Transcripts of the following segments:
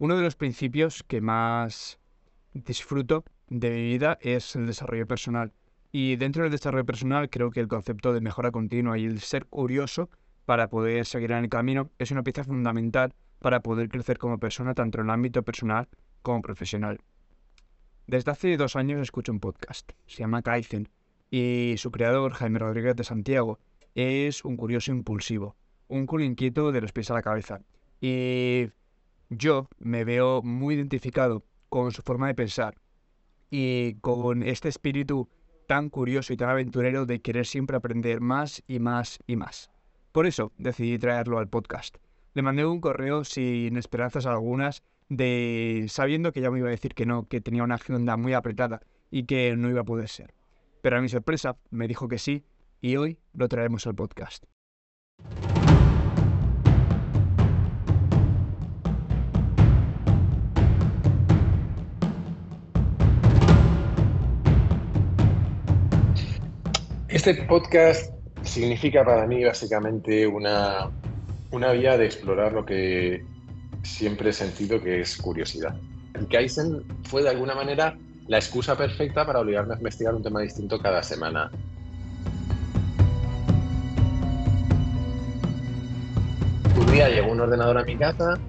Uno de los principios que más disfruto de mi vida es el desarrollo personal. Y dentro del desarrollo personal creo que el concepto de mejora continua y el ser curioso para poder seguir en el camino es una pieza fundamental para poder crecer como persona tanto en el ámbito personal como profesional. Desde hace dos años escucho un podcast, se llama Kaizen, y su creador, Jaime Rodríguez de Santiago, es un curioso impulsivo, un culo inquieto de los pies a la cabeza. Y yo me veo muy identificado con su forma de pensar y con este espíritu tan curioso y tan aventurero de querer siempre aprender más y más y más. Por eso decidí traerlo al podcast. Le mandé un correo sin esperanzas algunas, de sabiendo que ya me iba a decir que no, que tenía una agenda muy apretada y que no iba a poder ser. Pero a mi sorpresa me dijo que sí y hoy lo traemos al podcast. Este podcast significa para mí básicamente una, una vía de explorar lo que siempre he sentido que es curiosidad. El Kaizen fue de alguna manera la excusa perfecta para obligarme a investigar un tema distinto cada semana. Un día llegó un ordenador a mi casa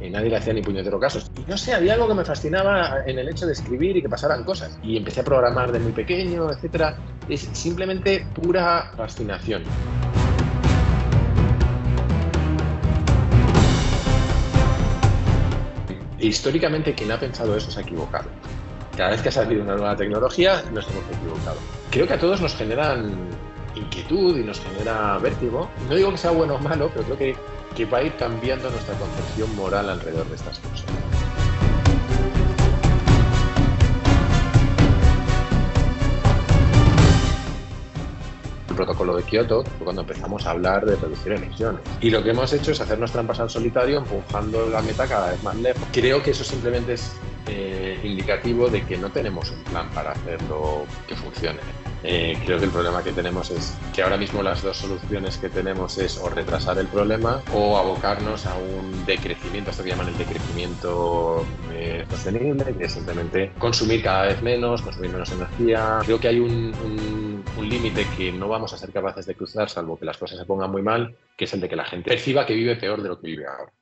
y nadie le hacía ni puñetero caso. No sé, había algo que me fascinaba en el hecho de escribir y que pasaran cosas. Y empecé a programar de muy pequeño, etc. Es simplemente pura fascinación. históricamente quien ha pensado eso se ha equivocado. Cada vez que ha salido una nueva tecnología nos hemos equivocado. Creo que a todos nos generan inquietud y nos genera vértigo. No digo que sea bueno o malo, pero creo que, que va a ir cambiando nuestra concepción moral alrededor de estas cosas. protocolo de Kioto fue cuando empezamos a hablar de reducir emisiones. Y lo que hemos hecho es hacernos trampas al solitario, empujando la meta cada vez más lejos. Creo que eso simplemente es eh, indicativo de que no tenemos un plan para hacerlo que funcione. Eh, creo que el problema que tenemos es que ahora mismo las dos soluciones que tenemos es o retrasar el problema o abocarnos a un decrecimiento, esto que llaman el decrecimiento eh, sostenible, que es simplemente consumir cada vez menos, consumir menos energía. Creo que hay un, un límite que no vamos a ser capaces de cruzar, salvo que las cosas se pongan muy mal, que es el de que la gente perciba que vive peor de lo que vive ahora.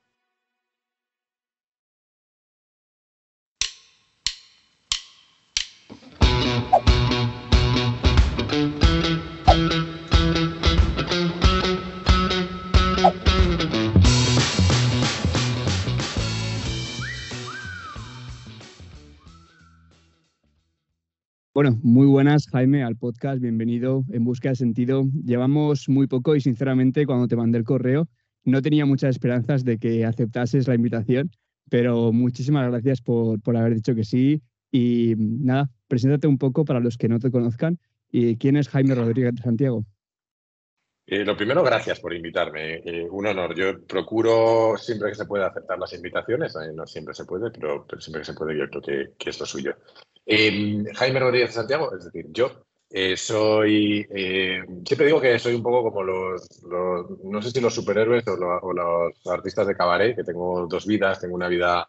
Bueno, muy buenas, Jaime, al podcast. Bienvenido en Busca de Sentido. Llevamos muy poco y, sinceramente, cuando te mandé el correo, no tenía muchas esperanzas de que aceptases la invitación, pero muchísimas gracias por, haber dicho que sí. Y nada, preséntate un poco para los que no te conozcan. ¿Y quién es Jaime Rodríguez de Santiago? Eh, lo primero, gracias por invitarme. Eh, un honor. Yo procuro siempre que se pueda aceptar las invitaciones. Eh, no siempre se puede, pero, siempre que se puede, yo creo que, que es lo suyo. Eh, Jaime Rodríguez Santiago, es decir, yo eh, soy, eh, siempre digo que soy un poco como los, no sé si los superhéroes o, los artistas de cabaret, que tengo dos vidas, tengo una vida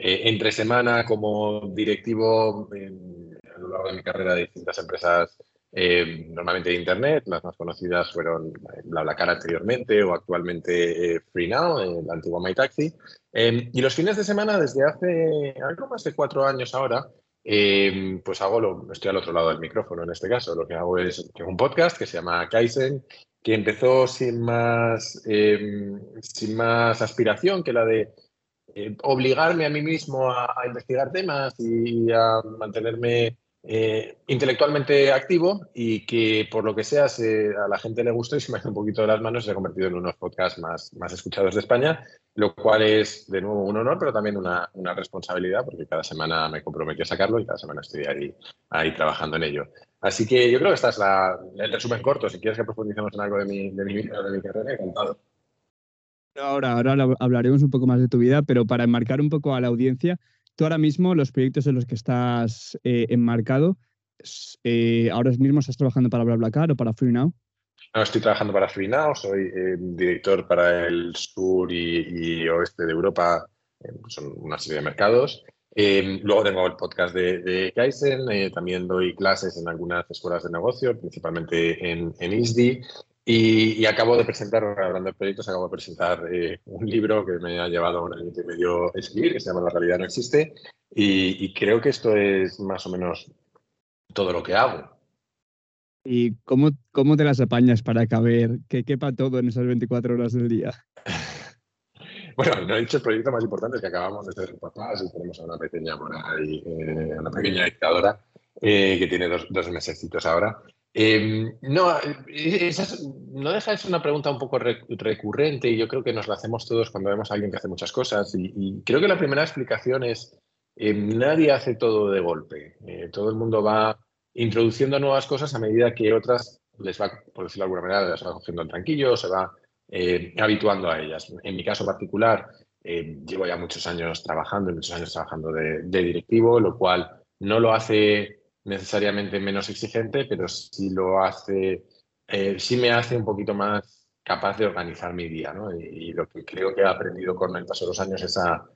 entre semana como directivo a lo largo de mi carrera de distintas empresas, normalmente de Internet, las más conocidas fueron BlaBlaCar anteriormente o actualmente FreeNow, el antiguo MyTaxi. y los fines de semana, desde hace algo más de cuatro años ahora, eh, pues hago lo, estoy al otro lado del micrófono en este caso. Lo que hago es un podcast que se llama Kaizen, que empezó sin más, em, sin más aspiración que la de eh, obligarme a mí mismo a, investigar temas y a mantenerme eh, intelectualmente activo y que por lo que sea a la gente le gustó y se me hace un poquito de las manos se ha convertido en unos podcasts más, más escuchados de España, lo cual es de nuevo un honor, pero también una, una responsabilidad porque cada semana me comprometí a sacarlo y cada semana estoy ahí, ahí trabajando en ello. Así que yo creo que esta es la, el resumen corto. Si quieres que profundicemos en algo de mi, de mi, de mi carrera, encantado. Ahora, ahora hablaremos un poco más de tu vida, pero para enmarcar un poco a la audiencia, Tú ahora mismo, los proyectos en los que estás eh, enmarcado, eh, ahora mismo estás trabajando para BlaBlaCar o para FreeNow. Estoy trabajando para FreeNow, soy eh, director para el sur y, oeste de Europa son una serie de mercados. luego tengo el podcast de, de también doy clases en algunas escuelas de negocio, principalmente en, en ISDI. Y, acabo de presentar, hablando de proyectos, acabo de presentar eh, un libro que me ha llevado un año y medio escribir, que se llama La realidad no existe. Y, creo que esto es más o menos todo lo que hago. ¿Y cómo, cómo te las apañas para caber que quepa todo en esas 24 horas del día? bueno, no he dicho el proyecto más importante que acabamos de ser papás y tenemos a una pequeña ahí, eh, una pequeña dictadora eh, que tiene dos, dos mesecitos ahora. Em, no, eh, no deja de una pregunta un poco recurrente y yo creo que nos la hacemos todos cuando vemos a alguien que hace muchas cosas. Y, creo que la primera explicación es, eh, nadie hace todo de golpe. Eh, todo el mundo va introduciendo nuevas cosas a medida que otras les va, por decirlo de alguna manera, les va cogiendo el tranquillo, se va habituando a ellas. En mi caso particular, llevo ya muchos años trabajando, muchos años trabajando de directivo, lo cual no lo hace necesariamente menos exigente, pero sí lo hace, eh, sí me hace un poquito más capaz de organizar mi día, ¿no? Y, lo que creo que he aprendido con el paso de los años es a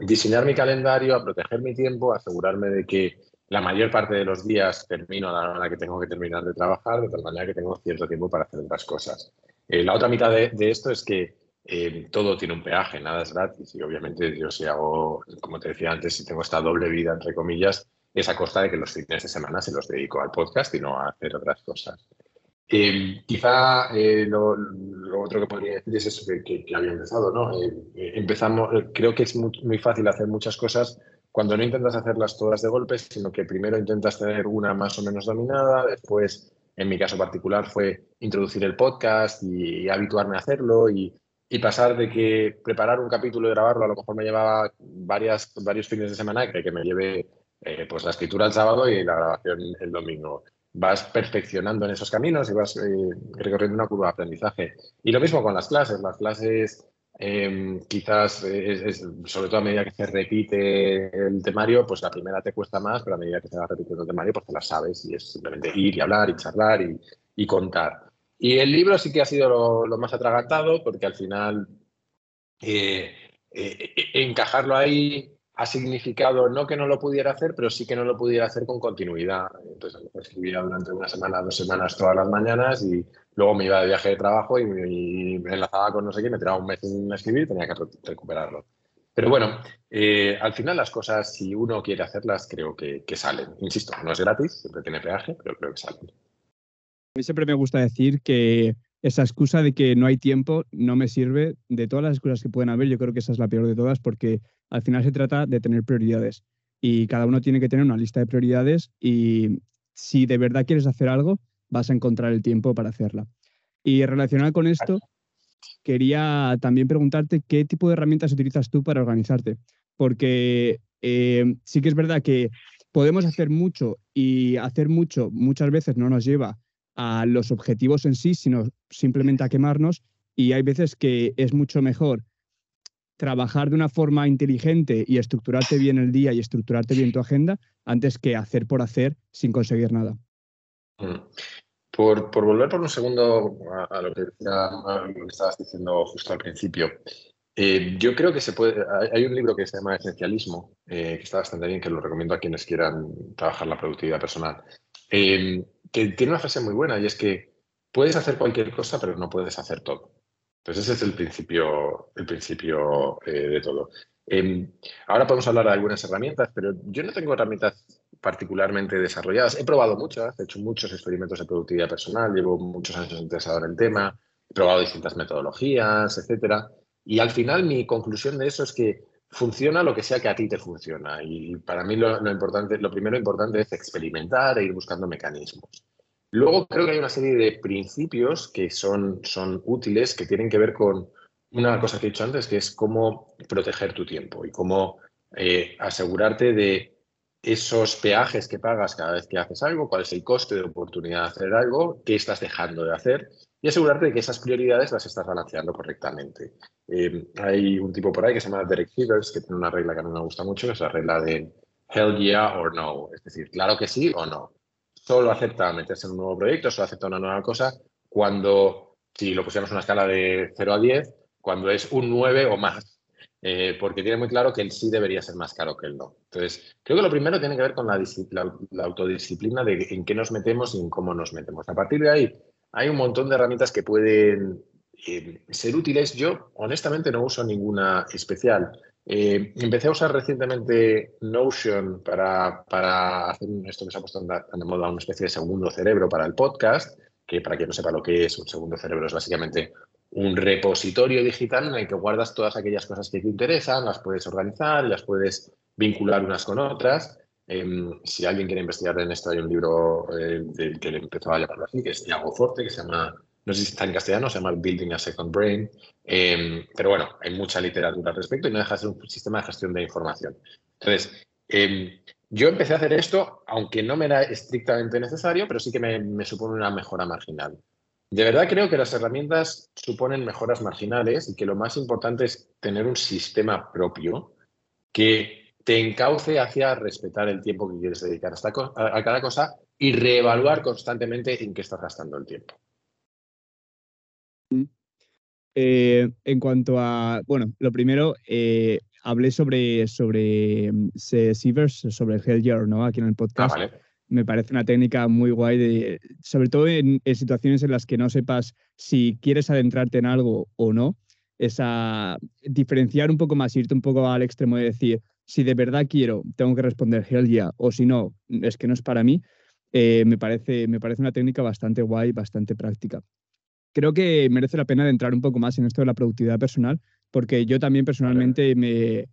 diseñar mi calendario, a proteger mi tiempo, a asegurarme de que la mayor parte de los días termino a la hora que tengo que terminar de trabajar, de tal manera que tengo cierto tiempo para hacer otras cosas. Eh, la otra mitad de, esto es que em, todo tiene un peaje, nada es gratis y obviamente yo si hago, como te decía antes, si tengo esta doble vida, entre comillas, es a costa de que los fines de semana se los dedico al podcast y no a hacer otras cosas. Eh, quizá eh, lo, otro que podría decir es eso que, había empezado, ¿no? Eh, empezamos, creo que es muy, fácil hacer muchas cosas cuando no intentas hacerlas todas de golpe, sino que primero intentas tener una más o menos dominada, después, en mi caso particular, fue introducir el podcast y, habituarme a hacerlo y, pasar de que preparar un capítulo y grabarlo a lo mejor me llevaba varias, varios fines de semana que, que me lleve eh, pues la escritura el sábado y la grabación el domingo. Vas perfeccionando en esos caminos y vas eh, recorriendo una curva de aprendizaje. Y lo mismo con las clases. Las clases em, quizás, sobre todo a medida que se repite el temario, pues la primera te cuesta más, pero a medida que se va repitiendo el temario, pues te la sabes y es simplemente ir y hablar y charlar y, contar. Y el libro sí que ha sido lo, más atragantado porque al final eh, encajarlo ahí ha significado no que no lo pudiera hacer, pero sí que no lo pudiera hacer con continuidad. Entonces, escribía durante una semana, dos semanas todas las mañanas y luego me iba de viaje de trabajo y, me enlazaba con no sé quién, me tiraba un mes sin escribir y tenía que recuperarlo. Pero bueno, eh, al final las cosas, si uno quiere hacerlas, creo que, que, salen. Insisto, no es gratis, siempre tiene peaje, pero creo que salen. A mí siempre me gusta decir que esa excusa de que no hay tiempo no me sirve. De todas las excusas que pueden haber, yo creo que esa es la peor de todas porque al final se trata de tener prioridades y cada uno tiene que tener una lista de prioridades y si de verdad quieres hacer algo, vas a encontrar el tiempo para hacerla. Y relacionado con esto, quería también preguntarte qué tipo de herramientas utilizas tú para organizarte, porque eh, sí que es verdad que podemos hacer mucho y hacer mucho muchas veces no nos lleva a los objetivos en sí, sino simplemente a quemarnos. Y hay veces que es mucho mejor trabajar de una forma inteligente y estructurarte bien el día y estructurarte bien tu agenda antes que hacer por hacer sin conseguir nada. Mm. Por, volver por un segundo a, lo, que, estabas diciendo justo al principio, eh, yo creo que se puede. Hay, un libro que se llama Esencialismo, eh, que está bastante bien, que lo recomiendo a quienes quieran trabajar la productividad personal. Eh, que tiene una frase muy buena y es que puedes hacer cualquier cosa, pero no puedes hacer todo. Entonces ese es el principio, el principio eh, de todo. Em, ahora podemos hablar de algunas herramientas, pero yo no tengo herramientas particularmente desarrolladas. He probado muchas, he hecho muchos experimentos de productividad personal, llevo muchos años interesado en el tema, he probado distintas metodologías, etcétera. Y al final mi conclusión de eso es que funciona lo que sea que a ti te funciona. Y para mí lo, importante, lo primero importante es experimentar e ir buscando mecanismos. Luego creo que hay una serie de principios que son, son útiles, que tienen que ver con una cosa que he dicho antes, que es cómo proteger tu tiempo y cómo eh, asegurarte de esos peajes que pagas cada vez que haces algo, cuál es el coste de oportunidad de hacer algo, qué estás dejando de hacer y asegurarte de que esas prioridades las estás balanceando correctamente. Eh, hay un tipo por ahí que se llama Derek Sivers, que tiene una regla que a mí me gusta mucho, que es la regla de hell yeah or no, es decir, claro que sí o no. Solo acepta meterse en un nuevo proyecto, solo acepta una nueva cosa cuando, si lo pusiéramos en una escala de 0 a 10, cuando es un 9 o más. Eh, porque tiene muy claro que el sí debería ser más caro que el no. Entonces, creo que lo primero tiene que ver con la, autodisciplina de en qué nos metemos y en cómo nos metemos. A partir de ahí, hay un montón de herramientas que pueden eh, ser útiles. Yo, honestamente, no uso ninguna especial. Eh, empecé a usar recientemente Notion para, para hacer esto que se ha puesto de moda, una especie de segundo cerebro para el podcast, que para quien no sepa lo que es, un segundo cerebro es básicamente un repositorio digital en el que guardas todas aquellas cosas que te interesan, las puedes organizar, las puedes vincular unas con otras. Em, si alguien quiere investigar en esto, hay un libro eh, que le empezó a llamarlo así, que es Iago Forte, que se llama, no sé si está en castellano, se llama Building a Second Brain. Em, pero bueno, hay mucha literatura al respecto y no deja de ser un sistema de gestión de información. Entonces, em, yo empecé a hacer esto, aunque no me era estrictamente necesario, pero sí que me supone una mejora marginal. De verdad creo que las herramientas suponen mejoras marginales y que lo más importante es tener un sistema propio que te encauce hacia respetar el tiempo que quieres dedicar a, cada cosa y reevaluar constantemente en qué estás gastando el tiempo. Mm. Eh, en cuanto a, bueno, lo primero, eh, hablé sobre, sobre mm, Sievers, sobre el Hell Year, ¿no? Aquí en el ah, podcast me parece una técnica muy guay, de, sobre todo en, situaciones en las que no sepas si quieres adentrarte en algo o no, esa diferenciar un poco más, irte un poco al extremo de decir, si de verdad quiero, tengo que responder hell yeah, o si no, es que no es para mí, eh, me, parece, me parece una técnica bastante guay, bastante práctica. Creo que merece la pena adentrar un poco más en esto de la productividad personal, porque yo también personalmente me,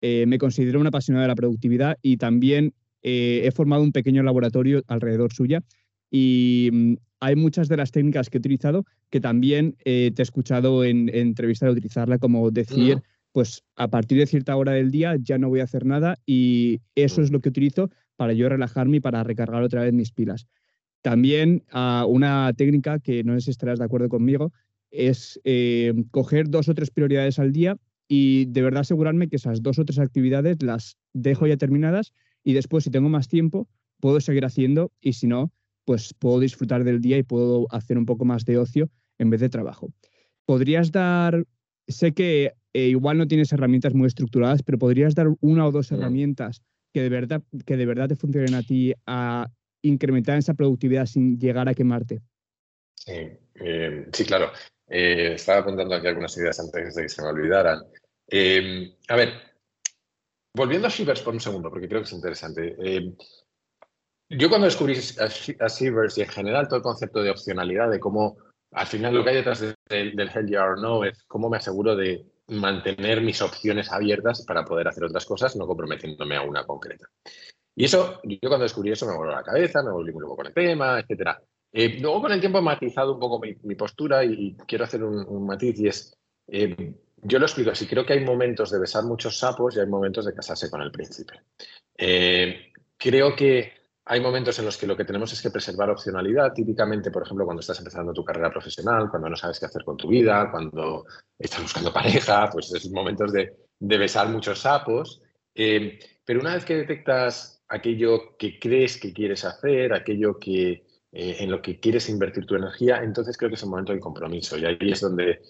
eh, me considero una apasionada de la productividad y también eh, he formado un pequeño laboratorio alrededor suya y mm, hay muchas de las técnicas que he utilizado que también eh, te he escuchado en, entrevistas de utilizarla, como decir, pues a partir de cierta hora del día ya no voy a hacer nada y eso es lo que utilizo para yo relajarme y para recargar otra vez mis pilas. También ah, una técnica que no sé si estarás de acuerdo conmigo es eh, coger dos o tres prioridades al día y de verdad asegurarme que esas dos o tres actividades las dejo ya terminadas y después si tengo más tiempo puedo seguir haciendo y si no, pues puedo disfrutar del día y puedo hacer un poco más de ocio en vez de trabajo. ¿Podrías dar, sé que eh, igual no tienes herramientas muy estructuradas, pero podrías dar una o dos herramientas que de verdad, que de verdad te funcionen a ti a incrementar esa productividad sin llegar a quemarte? Sí, eh, sí claro. Eh, estaba apuntando aquí algunas ideas antes de que se me olvidaran. a ver, Volviendo a Shivers por un segundo, porque creo que es interesante. Eh, yo cuando descubrí a, Shivers y en general todo el concepto de opcionalidad, de cómo al final lo que hay detrás del Hell Yeah or No es cómo me aseguro de mantener mis opciones abiertas para poder hacer otras cosas, no comprometiéndome a una concreta. Y eso, yo cuando descubrí eso me voló la cabeza, me volví muy loco con el tema, etc. Eh, luego con el tiempo he matizado un poco mi, postura y, quiero hacer un, matiz y es, eh, yo lo explico así, creo que hay momentos de besar muchos sapos y hay momentos de casarse con el príncipe. Eh, creo que hay momentos en los que lo que tenemos es que preservar opcionalidad, típicamente, por ejemplo, cuando estás empezando tu carrera profesional, cuando no sabes qué hacer con tu vida, cuando estás buscando pareja, pues es momentos de, besar muchos sapos. Eh, pero una vez que detectas aquello que crees que quieres hacer, aquello que, eh, en lo que quieres invertir tu energía, entonces creo que es un momento de compromiso. Y ahí es donde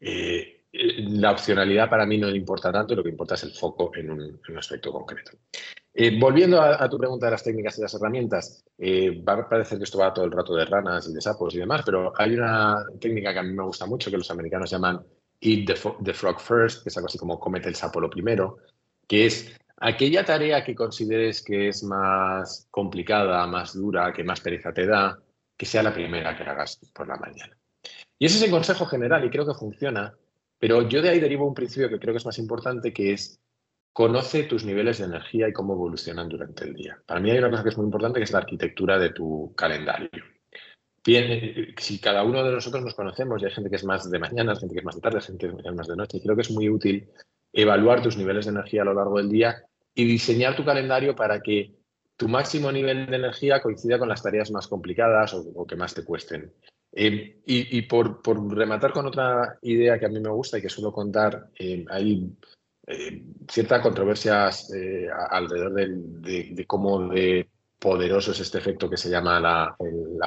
la opcionalidad para mí no importa tanto, lo que importa es el foco en un, aspecto concreto. Eh, volviendo a, tu pregunta de las técnicas y las herramientas, eh, va a parecer que esto va todo el rato de ranas y de sapos y demás, pero hay una técnica que a mí me gusta mucho que los americanos llaman Eat the, Frog First, que es algo así como comete el sapo lo primero, que es aquella tarea que consideres que es más complicada, más dura, que más pereza te da, que sea la primera que hagas por la mañana. Y ese es el consejo general y creo que funciona, pero yo de ahí derivo un principio que creo que es más importante, que es conoce tus niveles de energía y cómo evolucionan durante el día. Para mí hay una cosa que es muy importante, que es la arquitectura de tu calendario. Bien, eh, si cada uno de nosotros nos conocemos, y hay gente que es más de mañana, gente que es más de tarde, gente que es más de noche, creo que es muy útil evaluar tus niveles de energía a lo largo del día y diseñar tu calendario para que tu máximo nivel de energía coincida con las tareas más complicadas o que más te cuesten. Eh, y, por, rematar con otra idea que a mí me gusta y que suelo contar, eh, hay eh, cierta controversia alrededor de, cómo de poderoso es este efecto que se llama la,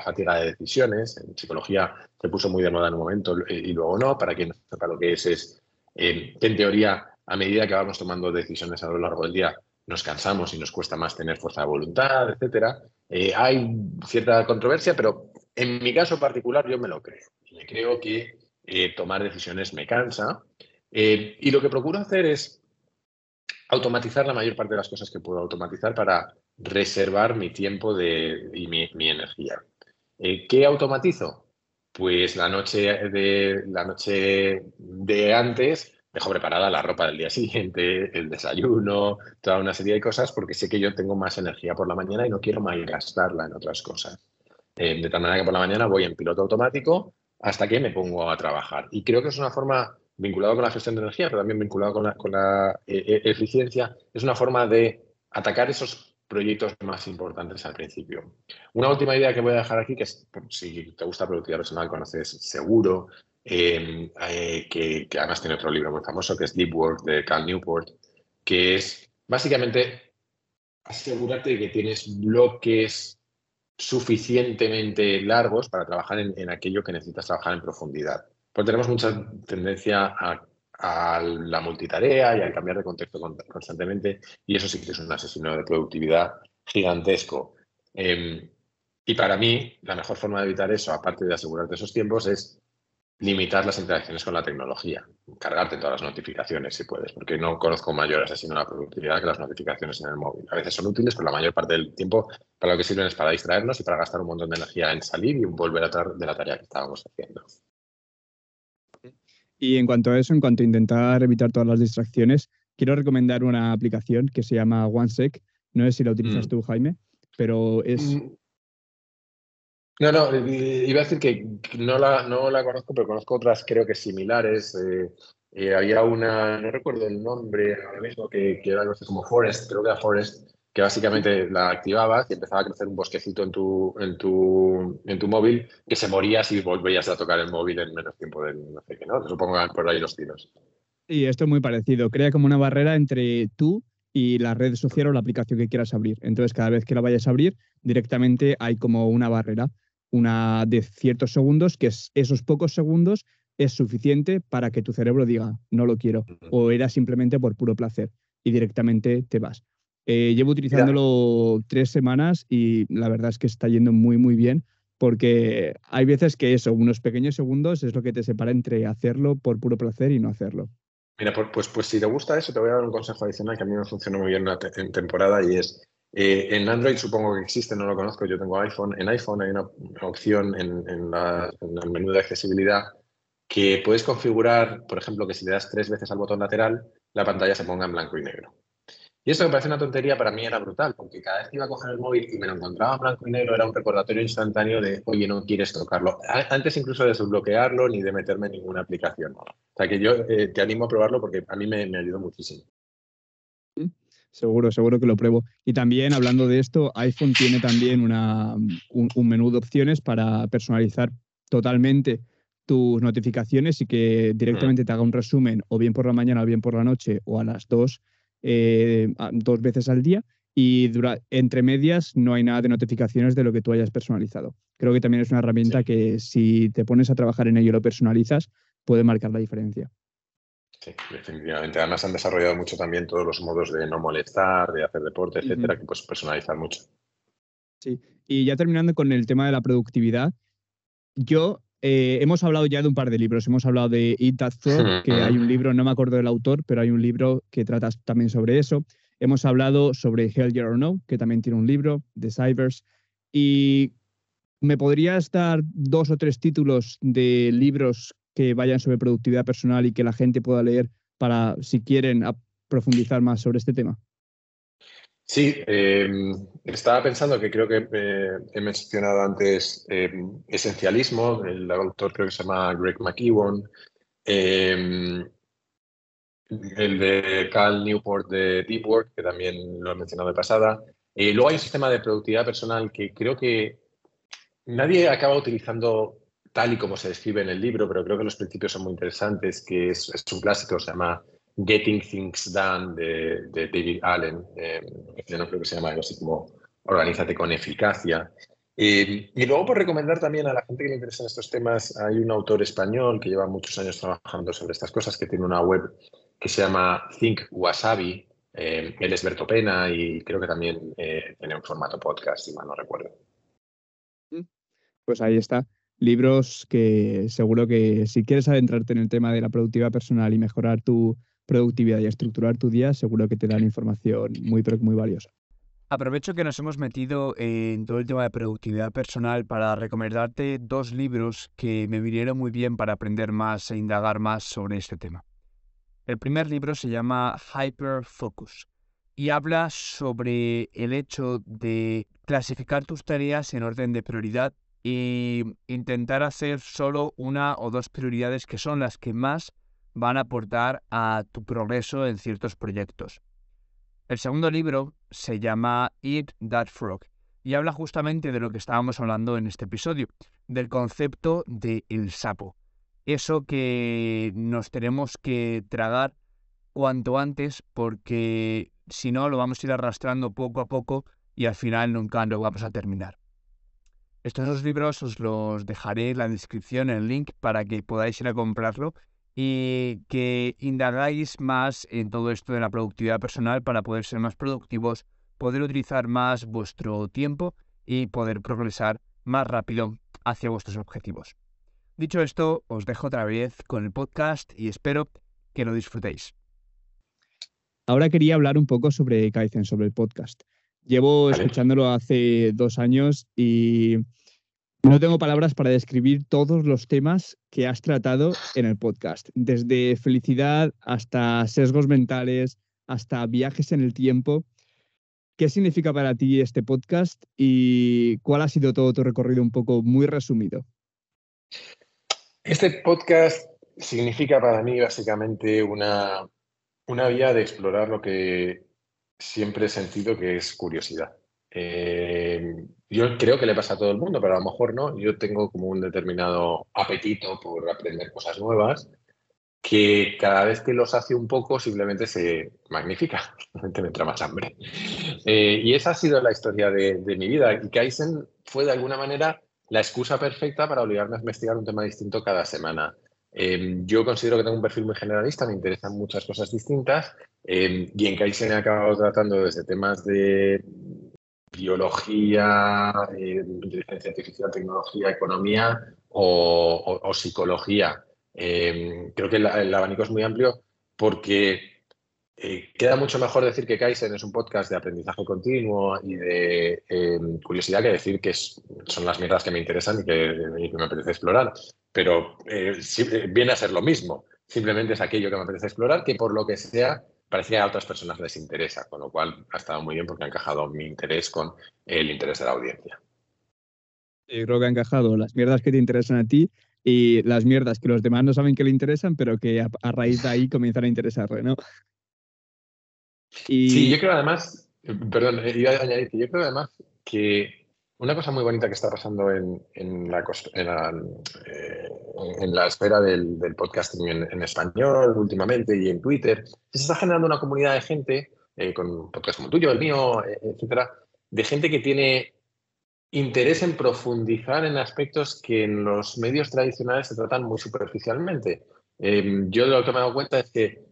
fatiga de decisiones. En psicología se puso muy de moda en un momento y luego no. Para quien no sepa lo que es, es que en teoría, a medida que vamos tomando decisiones a lo largo del día, nos cansamos y nos cuesta más tener fuerza de voluntad, etcétera. Eh, hay cierta controversia, pero en mi caso particular yo me lo creo. Me creo que eh, tomar decisiones me cansa. Eh, y lo que procuro hacer es automatizar la mayor parte de las cosas que puedo automatizar para reservar mi tiempo de, y mi, energía. ¿Qué automatizo? Pues la noche de, la noche de antes dejo preparada la ropa del día siguiente, el desayuno, toda una serie de cosas, porque sé que yo tengo más energía por la mañana y no quiero malgastarla en otras cosas. Eh, de tal manera que por la mañana voy en piloto automático hasta que me pongo a trabajar. Y creo que es una forma, vinculada con la gestión de energía, pero también vinculada con la, eh, eh, eficiencia, es una forma de atacar esos proyectos más importantes al principio. Una última idea que voy a dejar aquí, que es, si te gusta productividad personal, conoces seguro, Em, eh, que, además tiene otro libro muy famoso que es Deep Work de Cal Newport, que es básicamente asegurarte que tienes bloques suficientemente largos para trabajar en, aquello que necesitas trabajar en profundidad. Porque tenemos mucha tendencia a, la multitarea y a cambiar de contexto constantemente y eso sí que es un asesino de productividad gigantesco. Em, y para mí, la mejor forma de evitar eso, aparte de asegurarte esos tiempos, es limitar las interacciones con la tecnología, cargarte todas las notificaciones si puedes, porque no conozco mayor asesino de la productividad que las notificaciones en el móvil. A veces son útiles, pero la mayor parte del tiempo para lo que sirven es para distraernos y para gastar un montón de energía en salir y volver a tratar de la tarea que estábamos haciendo. Y en cuanto a eso, en cuanto a intentar evitar todas las distracciones, quiero recomendar una aplicación que se llama OneSec. No sé si la utilizas mm. tú, Jaime, pero es, mm, no, no, iba a decir que no la, no la conozco, pero conozco otras creo que similares. Eh, eh, había una, no recuerdo el nombre ahora mismo, que, que era algo así como Forest, creo que era Forest, que básicamente la activabas y empezaba a crecer un bosquecito en tu, en tu, en tu móvil que se moría si volvías a tocar el móvil en menos tiempo de no sé qué, ¿no? Supongo que por ahí los tiros. Y esto es muy parecido. Crea como una barrera entre tú y la red social o la aplicación que quieras abrir. Entonces, cada vez que la vayas a abrir, directamente hay como una barrera una de ciertos segundos, que es, esos pocos segundos es suficiente para que tu cerebro diga, no lo quiero, o era simplemente por puro placer, y directamente te vas. Eh, llevo utilizándolo tres semanas y la verdad es que está yendo muy, muy bien, porque hay veces que eso, unos pequeños segundos es lo que te separa entre hacerlo por puro placer y no hacerlo. Mira, pues, pues si te gusta eso, te voy a dar un consejo adicional que a mí me funcionó muy bien en temporada y es eh, en Android supongo que existe, no lo conozco, yo tengo iPhone. En iPhone hay una, opción en, el menú de accesibilidad que puedes configurar, por ejemplo, que si le das tres veces al botón lateral, la pantalla se ponga en blanco y negro. Y esto me parece una tontería, para mí era brutal, porque cada vez que iba a coger el móvil y me lo encontraba en blanco y negro, era un recordatorio instantáneo de, oye, no quieres tocarlo. Antes incluso de desbloquearlo ni de meterme en ninguna aplicación. O sea que yo eh, te animo a probarlo porque a mí me, me ayudó muchísimo. Seguro, seguro que lo pruebo. Y también, hablando de esto, iPhone tiene también una, un, menú de opciones para personalizar totalmente tus notificaciones y que directamente te haga un resumen o bien por la mañana o bien por la noche o a las dos, eh, dos veces al día y dura, entre medias no hay nada de notificaciones de lo que tú hayas personalizado. Creo que también es una herramienta que si te pones a trabajar en ello y lo personalizas, puede marcar la diferencia. Sí, definitivamente. Además han desarrollado mucho también todos los modos de no molestar, de hacer deporte, etcétera, que puedes personalizar mucho. Sí, y ya terminando con el tema de la productividad, yo eh, hemos hablado ya de un par de libros. Hemos hablado de Eat That Frog, que hay un libro, no me acuerdo del autor, pero hay un libro que trata también sobre eso. Hemos hablado sobre Hell Yeah or No, que también tiene un libro, de Cybers. Y ¿me podrías dar dos o tres títulos de libros que vayan sobre productividad personal y que la gente pueda leer para, si quieren, profundizar más sobre este tema? Sí, em, estaba pensando que creo que eh, he mencionado antes em, Esencialismo, el autor creo que se llama Greg McEwan, em, el de Cal Newport de Deep Work, que también lo he mencionado de pasada. y luego hay un sistema de productividad personal que creo que nadie acaba utilizando tal y como se describe en el libro, pero creo que los principios son muy interesantes, que es, un clásico, se llama Getting Things Done de, David Allen, eh, no creo que se llama algo así como Organízate con eficacia. Y luego por recomendar también a la gente que le interesa estos temas, hay un autor español que lleva muchos años trabajando sobre estas cosas, que tiene una web que se llama Think Wasabi. Eh, él es Berto Pena y creo que también eh, tiene un formato podcast, si mal no recuerdo. Pues ahí está. Libros que seguro que si quieres adentrarte en el tema de la productividad personal y mejorar tu productividad y estructurar tu día, seguro que te dan información muy, muy valiosa. Aprovecho que nos hemos metido en todo el tema de productividad personal para recomendarte dos libros que me vinieron muy bien para aprender más e indagar más sobre este tema. El primer libro se llama Hyper Focus y habla sobre el hecho de clasificar tus tareas en orden de prioridad e intentar hacer solo una o dos prioridades que son las que más van a aportar a tu progreso en ciertos proyectos. El segundo libro se llama Eat That Frog y habla justamente de lo que estábamos hablando en este episodio, del concepto de el sapo. Eso que nos tenemos que tragar cuanto antes porque si no lo vamos a ir arrastrando poco a poco y al final nunca lo vamos a terminar. Estos dos libros os los dejaré en la descripción, en el link, para que podáis ir a comprarlo y que indagáis más en todo esto de la productividad personal para poder ser más productivos, poder utilizar más vuestro tiempo y poder progresar más rápido hacia vuestros objetivos. Dicho esto, os dejo otra vez con el podcast y espero que lo disfrutéis. Ahora quería hablar un poco sobre Kaizen, sobre el podcast. Llevo escuchándolo hace dos años y no tengo palabras para describir todos los temas que has tratado en el podcast, desde felicidad hasta sesgos mentales, hasta viajes en el tiempo. ¿Qué significa para ti este podcast y cuál ha sido todo tu recorrido un poco muy resumido? Este podcast significa para mí básicamente una, una vía de explorar lo que siempre he sentido que es curiosidad. Eh, yo creo que le pasa a todo el mundo, pero a lo mejor no. Yo tengo como un determinado apetito por aprender cosas nuevas que cada vez que los hace un poco simplemente se magnifica, simplemente me entra más hambre. Eh, y esa ha sido la historia de, mi vida. Y Kaizen fue de alguna manera la excusa perfecta para obligarme a investigar un tema distinto cada semana. Eh, yo considero que tengo un perfil muy generalista, me interesan muchas cosas distintas y en Kaizen he acabado tratando desde temas de biología, eh, inteligencia artificial, tecnología, economía o, psicología. Em, creo que el, abanico es muy amplio porque eh, queda mucho mejor decir que Kaizen es un podcast de aprendizaje continuo y de em, curiosidad que decir que son las mierdas que me interesan y que, y que me apetece explorar. Pero eh, viene a ser lo mismo. Simplemente es aquello que me apetece explorar que por lo que sea parecía que a otras personas les interesa, con lo cual ha estado muy bien porque ha encajado mi interés con el interés de la audiencia. Yo creo que ha encajado las mierdas que te interesan a ti y las mierdas que los demás no saben que le interesan, pero que a, raíz de ahí comienzan a interesarle, ¿no? Sí, yo creo además, perdón, iba a añadir que yo creo además que una cosa muy bonita que está pasando en, la, eh, en la, esfera del, podcasting en, español últimamente y en Twitter, se está generando una comunidad de gente, eh, con podcasts como el tuyo, el mío, eh, etcétera, de gente que tiene interés en profundizar en aspectos que en los medios tradicionales se tratan muy superficialmente. Em, yo lo que me he dado cuenta es que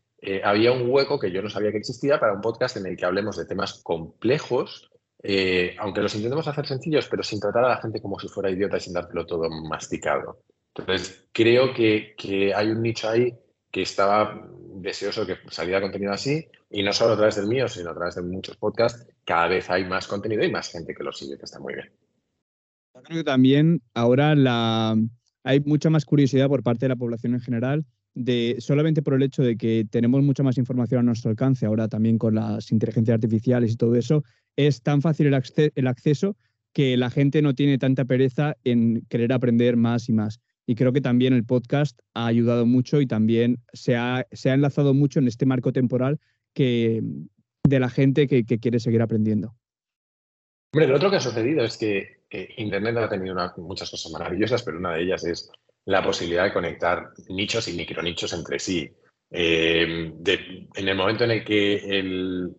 había un hueco que yo no sabía que existía para un podcast en el que hablemos de temas complejos eh, aunque los intentemos hacer sencillos, pero sin tratar a la gente como si fuera idiota y sin dártelo todo masticado. Entonces, creo que, hay un nicho ahí que estaba deseoso que saliera contenido así, y no solo a través del mío, sino a través de muchos podcasts, cada vez hay más contenido y más gente que lo sigue, que está muy bien. creo que también ahora hay mucha más curiosidad por parte de la población en general de solamente por el hecho de que tenemos mucha más información a nuestro alcance ahora también con las inteligencias artificiales y todo eso, es tan fácil el, acceso que la gente no tiene tanta pereza en querer aprender más y más. Y creo que también el podcast ha ayudado mucho y también se ha, se ha enlazado mucho en este marco temporal que, de la gente que, quiere seguir aprendiendo. Hombre, lo otro que ha sucedido es que Internet ha tenido muchas cosas maravillosas, pero una de ellas es la posibilidad de conectar nichos y micronichos entre sí. Eh, en el momento en el que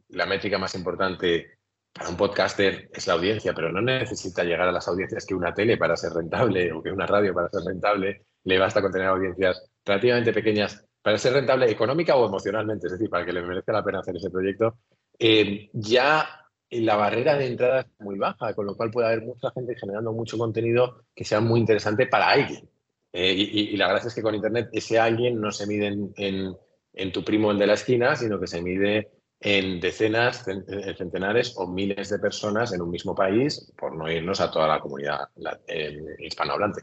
la métrica más importante para un podcaster es la audiencia, pero no necesita llegar a las audiencias que una tele para ser rentable o que una radio para ser rentable. Le basta con tener audiencias relativamente pequeñas para ser rentable económica o emocionalmente, es decir, para que le merezca la pena hacer ese proyecto. Eh, ya la barrera de entrada es muy baja, con lo cual puede haber mucha gente generando mucho contenido que sea muy interesante para alguien. Eh, y, la gracia es que con Internet ese alguien no se mide en, en, tu primo el de la esquina, sino que se mide en decenas, en centenares o miles de personas en un mismo país, por no irnos a toda la comunidad hispanohablante.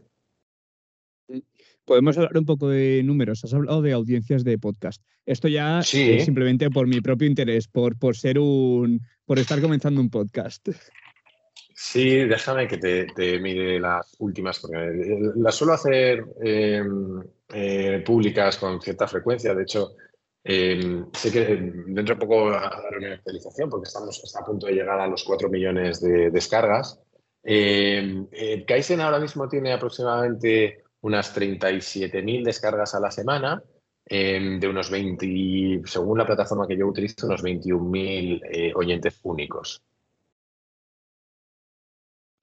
Podemos hablar un poco de números. Has hablado de audiencias de podcast. Esto ya es simplemente por mi propio interés, por, por ser un, por estar comenzando un podcast. Sí, déjame que te, mire las últimas, porque eh, las suelo hacer em, eh, públicas con cierta frecuencia. De hecho, em, sé que dentro de poco dar una actualización, porque estamos está a punto de llegar a los 4 millones de descargas. Eh, Kaizen ahora mismo tiene aproximadamente unas 37.000 descargas a la semana, em, de unos 20, según la plataforma que yo utilizo, unos 21.000 eh, oyentes únicos.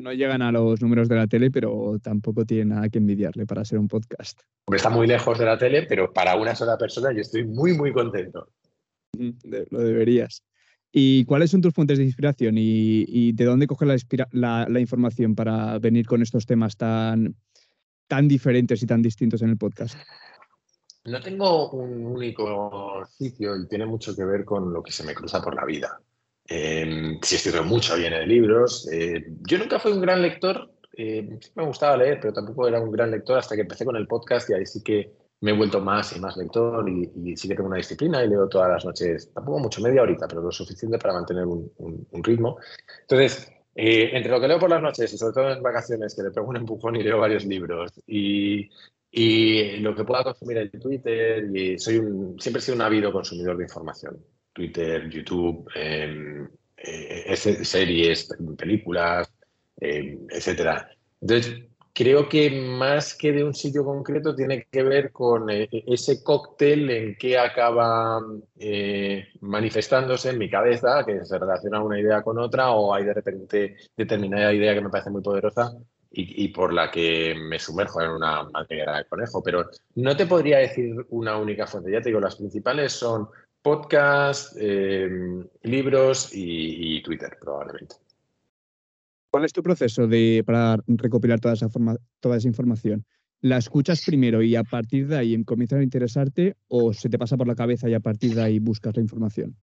No llegan a los números de la tele, pero tampoco tiene nada que envidiarle para ser un podcast. Está muy lejos de la tele, pero para una sola persona yo estoy muy, muy contento. lo deberías. ¿Y cuáles son tus fuentes de inspiración y, de dónde coges la, información para venir con estos temas tan, tan diferentes y tan distintos en el podcast? No tengo un único sitio y tiene mucho que ver con lo que se me cruza por la vida. Eh, si escrito mucho, viene de libros. Eh, yo nunca fui un gran lector, eh, me gustaba leer, pero tampoco era un gran lector hasta que empecé con el podcast y ahí sí que me he vuelto más y más lector y, sí que tengo una disciplina y leo todas las noches, tampoco mucho, media horita, pero lo suficiente para mantener un, un ritmo. Entonces, eh, entre lo que leo por las noches y sobre todo en vacaciones, que le pego un empujón y leo varios libros, y, y lo que pueda consumir en Twitter, y soy un, siempre he sido un ávido consumidor de información. Twitter, YouTube, em, eh, series, películas, eh, etcétera. Entonces, creo que más que de un sitio concreto tiene que ver con eh, ese cóctel en que acaba eh, manifestándose en mi cabeza, que se relaciona una idea con otra o hay de repente determinada idea que me parece muy poderosa y, por la que me sumerjo en una materia de conejo. Pero no te podría decir una única fuente. Ya te digo, las principales son podcast, eh, libros y Twitter, probablemente. ¿Cuál es tu proceso de, para recopilar toda esa, toda esa información? ¿La escuchas primero y a partir de ahí comienzas a interesarte o se te pasa por la cabeza y a partir de ahí buscas la información?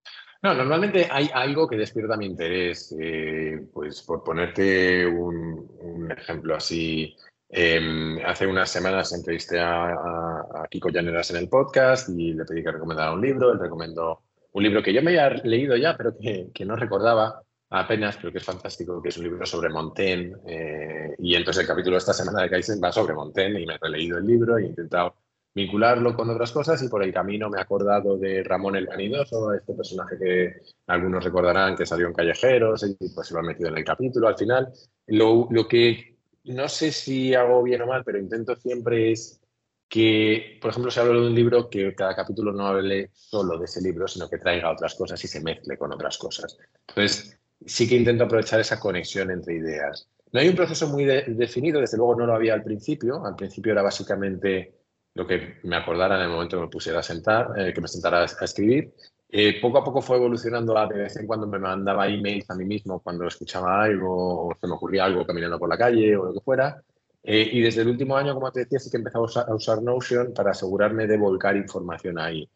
No, normalmente hay algo que despierta mi interés. Eh, pues por ponerte un, ejemplo así, em, hace unas semanas entrevisté a, Kiko Llaneras en el podcast y le pedí que recomendara un libro. Él recomendó un libro que yo me había leído ya, pero que, no recordaba, apenas, pero que es fantástico, que es un libro sobre Montaigne. Eh, y entonces el capítulo de esta semana de Kaizen va sobre Montaigne y me he releído el libro e he intentado vincularlo con otras cosas y por el camino me he acordado de Ramón el Vanidoso, este personaje que algunos recordarán que salió en Callejeros y pues se lo han metido en el capítulo al final. Lo que no sé si hago bien o mal, pero intento siempre es que, por ejemplo, se habla de un libro que cada capítulo no hable solo de ese libro, sino que traiga otras cosas y se mezcle con otras cosas. Entonces, sí que intento aprovechar esa conexión entre ideas. No hay un proceso muy definido, desde luego no lo había al principio. Al principio era básicamente lo que me acordara en el momento que me pusiera a sentar, eh, que me sentara a, escribir. Eh, poco a poco fue evolucionando, de vez en cuando me mandaba emails a mí mismo cuando escuchaba algo o se me ocurría algo caminando por la calle o lo que fuera. Eh, y desde el último año, como te decía, sí que he empezado a usar Notion para asegurarme de volcar información ahí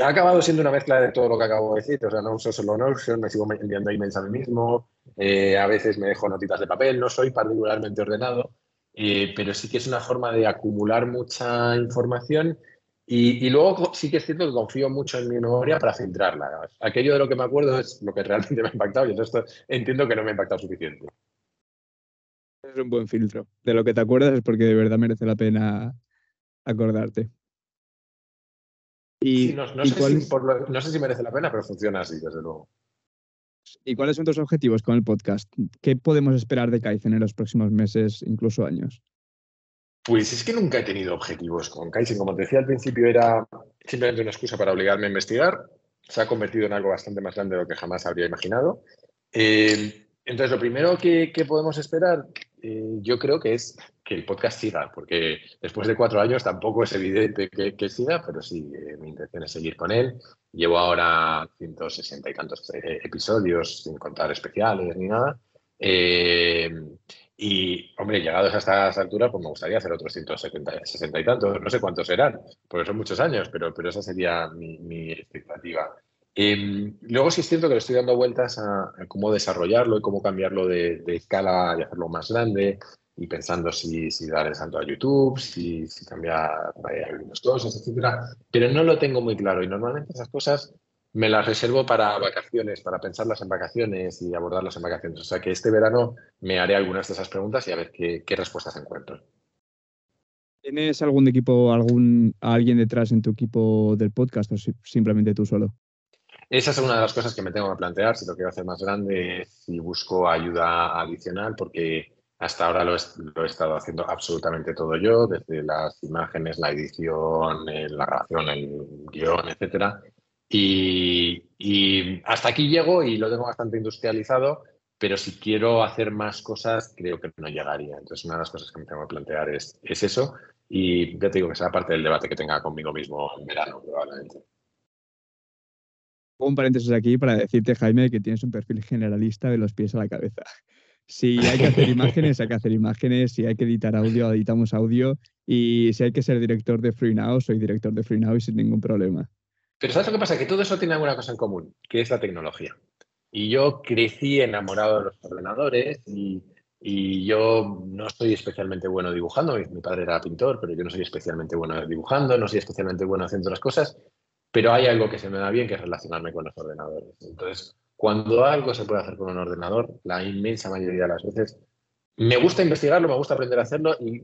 ha acabado siendo una mezcla de todo lo que acabo de decir. O sea, no uso solo Notion, me sigo enviando emails a mí mismo, eh, a veces me dejo notitas de papel, no soy particularmente ordenado, pero sí que es una forma de acumular mucha información y, luego sí que es cierto que confío mucho en mi memoria para filtrarla. Aquello de lo que me acuerdo es lo que realmente me ha impactado y entonces entiendo que no me ha impactado suficiente. Es un buen filtro. De lo que te acuerdas es porque de verdad merece la pena acordarte. Y, no, sé si merece la pena, pero funciona así, desde luego. ¿Y cuáles son tus objetivos con el podcast? ¿Qué podemos esperar de Kaizen en los próximos meses, incluso años? Pues es que nunca he tenido objetivos con Kaizen. Como te decía al principio, era simplemente una excusa para obligarme a investigar. Se ha convertido en algo bastante más grande de lo que jamás habría imaginado. Eh, entonces, lo primero que, podemos esperar, eh, yo creo que es que el podcast siga, porque después de cuatro años tampoco es evidente que, siga, pero sí, eh, mi intención es seguir con él. Llevo ahora 160 y tantos episodios, sin contar especiales ni nada. Y, hombre, llegados a estas alturas, pues me gustaría hacer otros 170, 60 y tantos. No sé cuántos serán, porque son muchos años, pero, pero esa sería mi, expectativa. Em, luego sí es cierto que le estoy dando vueltas a, cómo desarrollarlo y cómo cambiarlo de, escala y hacerlo más grande y pensando si, si dar el salto a YouTube, si, cambiar algunas cosas, etcétera. Pero no lo tengo muy claro y normalmente esas cosas me las reservo para vacaciones, para pensarlas en vacaciones y abordarlas en vacaciones. O sea que este verano me haré algunas de esas preguntas y a ver qué, qué respuestas encuentro. ¿Tienes algún equipo, algún alguien detrás en tu equipo del podcast o simplemente tú solo? Esa es una de las cosas que me tengo que plantear, si lo quiero hacer más grande, si busco ayuda adicional, porque hasta ahora lo he, estado haciendo absolutamente todo yo, desde las imágenes, la edición, eh, la grabación, el guion, etc. Y, hasta aquí llego y lo tengo bastante industrializado, pero si quiero hacer más cosas, creo que no llegaría. Entonces, una de las cosas que me tengo que plantear es, es eso. Y ya te digo que será parte del debate que tenga conmigo mismo en verano, probablemente un paréntesis aquí para decirte, Jaime, que tienes un perfil generalista de los pies a la cabeza. Si hay que hacer imágenes, hay que hacer imágenes. Si hay que editar audio, editamos audio. Y si hay que ser director de FreeNow, soy director de FreeNow y sin ningún problema. Pero ¿sabes lo que pasa? Que todo eso tiene alguna cosa en común, que es la tecnología. Y yo crecí enamorado de los ordenadores y, yo no soy especialmente bueno dibujando. Mi, padre era pintor, pero yo no soy especialmente bueno dibujando, no soy especialmente bueno haciendo las cosas pero hay algo que se me da bien, que es relacionarme con los ordenadores. Entonces, cuando algo se puede hacer con un ordenador, la inmensa mayoría de las veces, me gusta investigarlo, me gusta aprender a hacerlo y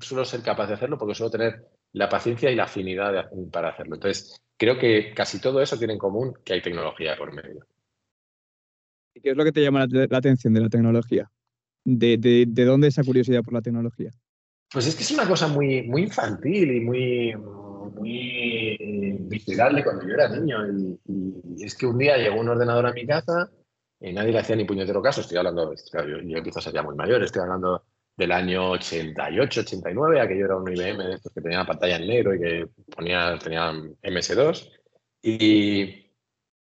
suelo ser capaz de hacerlo porque suelo tener la paciencia y la afinidad para hacerlo. Entonces, creo que casi todo eso tiene en común que hay tecnología por medio. ¿Y qué es lo que te llama la, atención de la tecnología? ¿De, de, dónde esa curiosidad por la tecnología? Pues es que es una cosa muy, muy infantil y muy, muy vigilable cuando yo era niño. Y, es que un día llegó un ordenador a mi casa y nadie le hacía ni puñetero caso. Estoy hablando, yo, yo empiezo a ser ya muy mayor, estoy hablando del año 88, 89, aquello era un IBM de estos que tenía pantalla en negro y que ponía, tenía MS2. Y,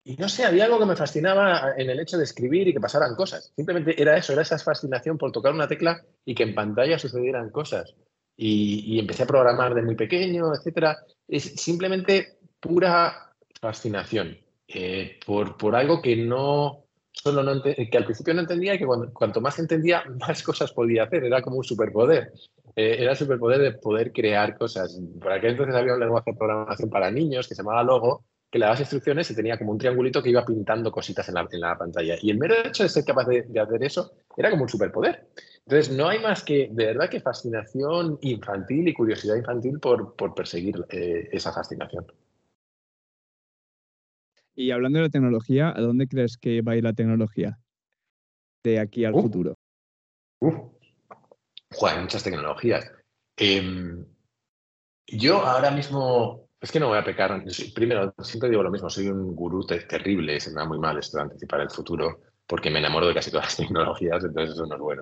y no sé, había algo que me fascinaba en el hecho de escribir y que pasaran cosas. Simplemente era eso, era esa fascinación por tocar una tecla y que en pantalla sucedieran cosas y, empecé a programar de muy pequeño, etcétera. Es simplemente pura fascinación eh, por, por algo que no solo no que al principio no entendía y que cuanto más entendía, más cosas podía hacer. Era como un superpoder. Eh, era el superpoder de poder crear cosas. Por aquel entonces había un lenguaje de programación para niños que se llamaba Logo, que le dabas instrucciones y tenía como un triangulito que iba pintando cositas en la, en la pantalla. Y el mero hecho de ser capaz de, de hacer eso era como un superpoder. Entonces, no hay más que, de verdad, que fascinación infantil y curiosidad infantil por, perseguir eh, esa fascinación. Y hablando de la tecnología, ¿a dónde crees que va a ir la tecnología de aquí al futuro? Uf. hay muchas tecnologías. Em, yo ahora mismo, es que no voy a pecar, primero, siempre digo lo mismo, soy un gurú terrible, se me da muy mal esto de anticipar el futuro, porque me enamoro de casi todas las tecnologías, entonces eso no es bueno.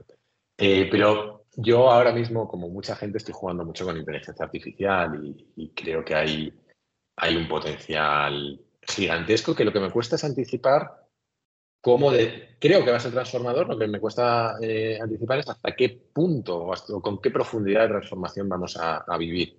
Eh, pero yo ahora mismo, como mucha gente, estoy jugando mucho con inteligencia artificial y, creo que hay, hay un potencial gigantesco que lo que me cuesta es anticipar cómo de, creo que va a ser transformador, lo que me cuesta eh, anticipar es hasta qué punto o, con qué profundidad de transformación vamos a, vivir.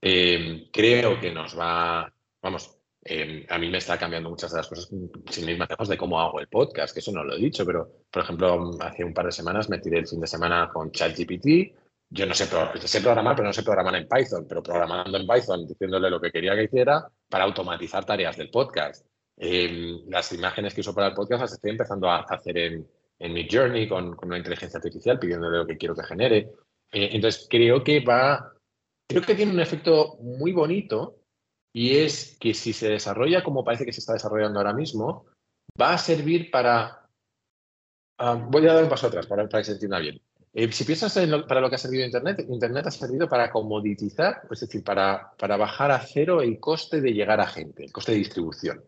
Eh, creo que nos va, vamos, Em, a mí me está cambiando muchas de las cosas sin ir más lejos de cómo hago el podcast, que eso no lo he dicho, pero por ejemplo, hace un par de semanas me tiré el fin de semana con ChatGPT. Yo no sé, sé programar, pero no sé programar en Python, pero programando en Python, diciéndole lo que quería que hiciera para automatizar tareas del podcast. Em, las imágenes que uso para el podcast las estoy empezando a hacer en, en mi journey con, con, una inteligencia artificial, pidiéndole lo que quiero que genere. Eh, entonces, creo que va, creo que tiene un efecto muy bonito y es que si se desarrolla como parece que se está desarrollando ahora mismo, va a servir para... Ah, voy a dar un paso atrás para, para que se entienda bien. Eh, si piensas en para lo que ha servido Internet, Internet ha servido para comoditizar, es decir, para, para bajar a cero el coste de llegar a gente, el coste de distribución.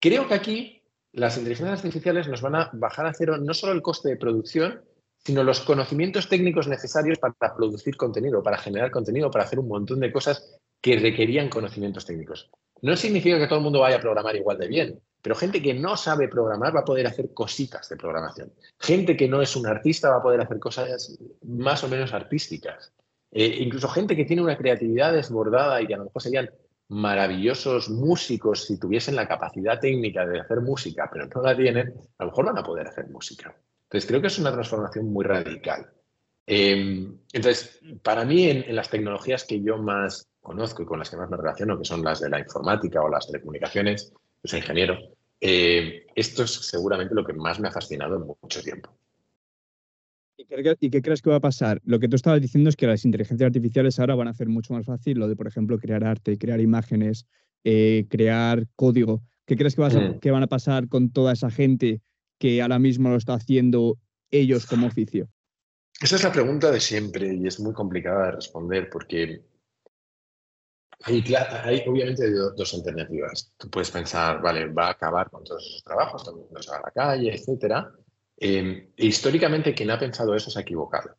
Creo que aquí las inteligencias artificiales nos van a bajar a cero no solo el coste de producción, sino los conocimientos técnicos necesarios para producir contenido, para generar contenido, para hacer un montón de cosas que requerían conocimientos técnicos. No significa que todo el mundo vaya a programar igual de bien, pero gente que no sabe programar va a poder hacer cositas de programación. Gente que no es un artista va a poder hacer cosas más o menos artísticas. Eh, incluso gente que tiene una creatividad desbordada y que a lo mejor serían maravillosos músicos si tuviesen la capacidad técnica de hacer música, pero no la tienen, a lo mejor van a poder hacer música. Entonces, creo que es una transformación muy radical. Em, entonces, para mí, en, las tecnologías que yo más conozco y con las que más me relaciono, que son las de la informática o las telecomunicaciones, yo soy ingeniero, eh, esto es seguramente lo que más me ha fascinado en mucho tiempo. ¿Y qué, crees que va a pasar? Lo que tú estabas diciendo es que las inteligencias artificiales ahora van a hacer mucho más fácil lo de, por ejemplo, crear arte, crear imágenes, eh, crear código. ¿Qué crees que, mm. que van a pasar con toda esa gente que ahora mismo lo está haciendo ellos como oficio? Esa es la pregunta de siempre y es muy complicada de responder porque hay, hay obviamente dos alternativas. Tú puedes pensar, vale, va a acabar con todos esos trabajos, todo el mundo se va a la calle, etcétera. Eh, históricamente, quien ha pensado eso se ha equivocado.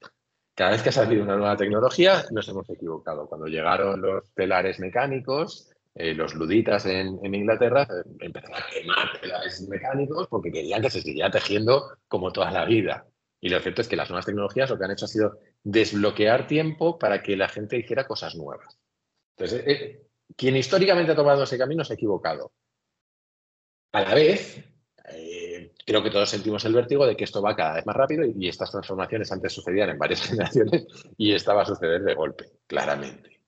Cada vez que ha salido una nueva tecnología, nos hemos equivocado. Cuando llegaron los telares mecánicos, eh, los luditas en, Inglaterra eh, empezaron a quemar telares mecánicos porque querían que se siguiera tejiendo como toda la vida. Y lo cierto es que las nuevas tecnologías lo que han hecho ha sido desbloquear tiempo para que la gente hiciera cosas nuevas. Entonces, quien históricamente ha tomado ese camino se ha equivocado. A la vez, creo que todos sentimos el vértigo de que esto va cada vez más rápido y, estas transformaciones antes sucedían en varias generaciones y esta va a suceder de golpe, claramente.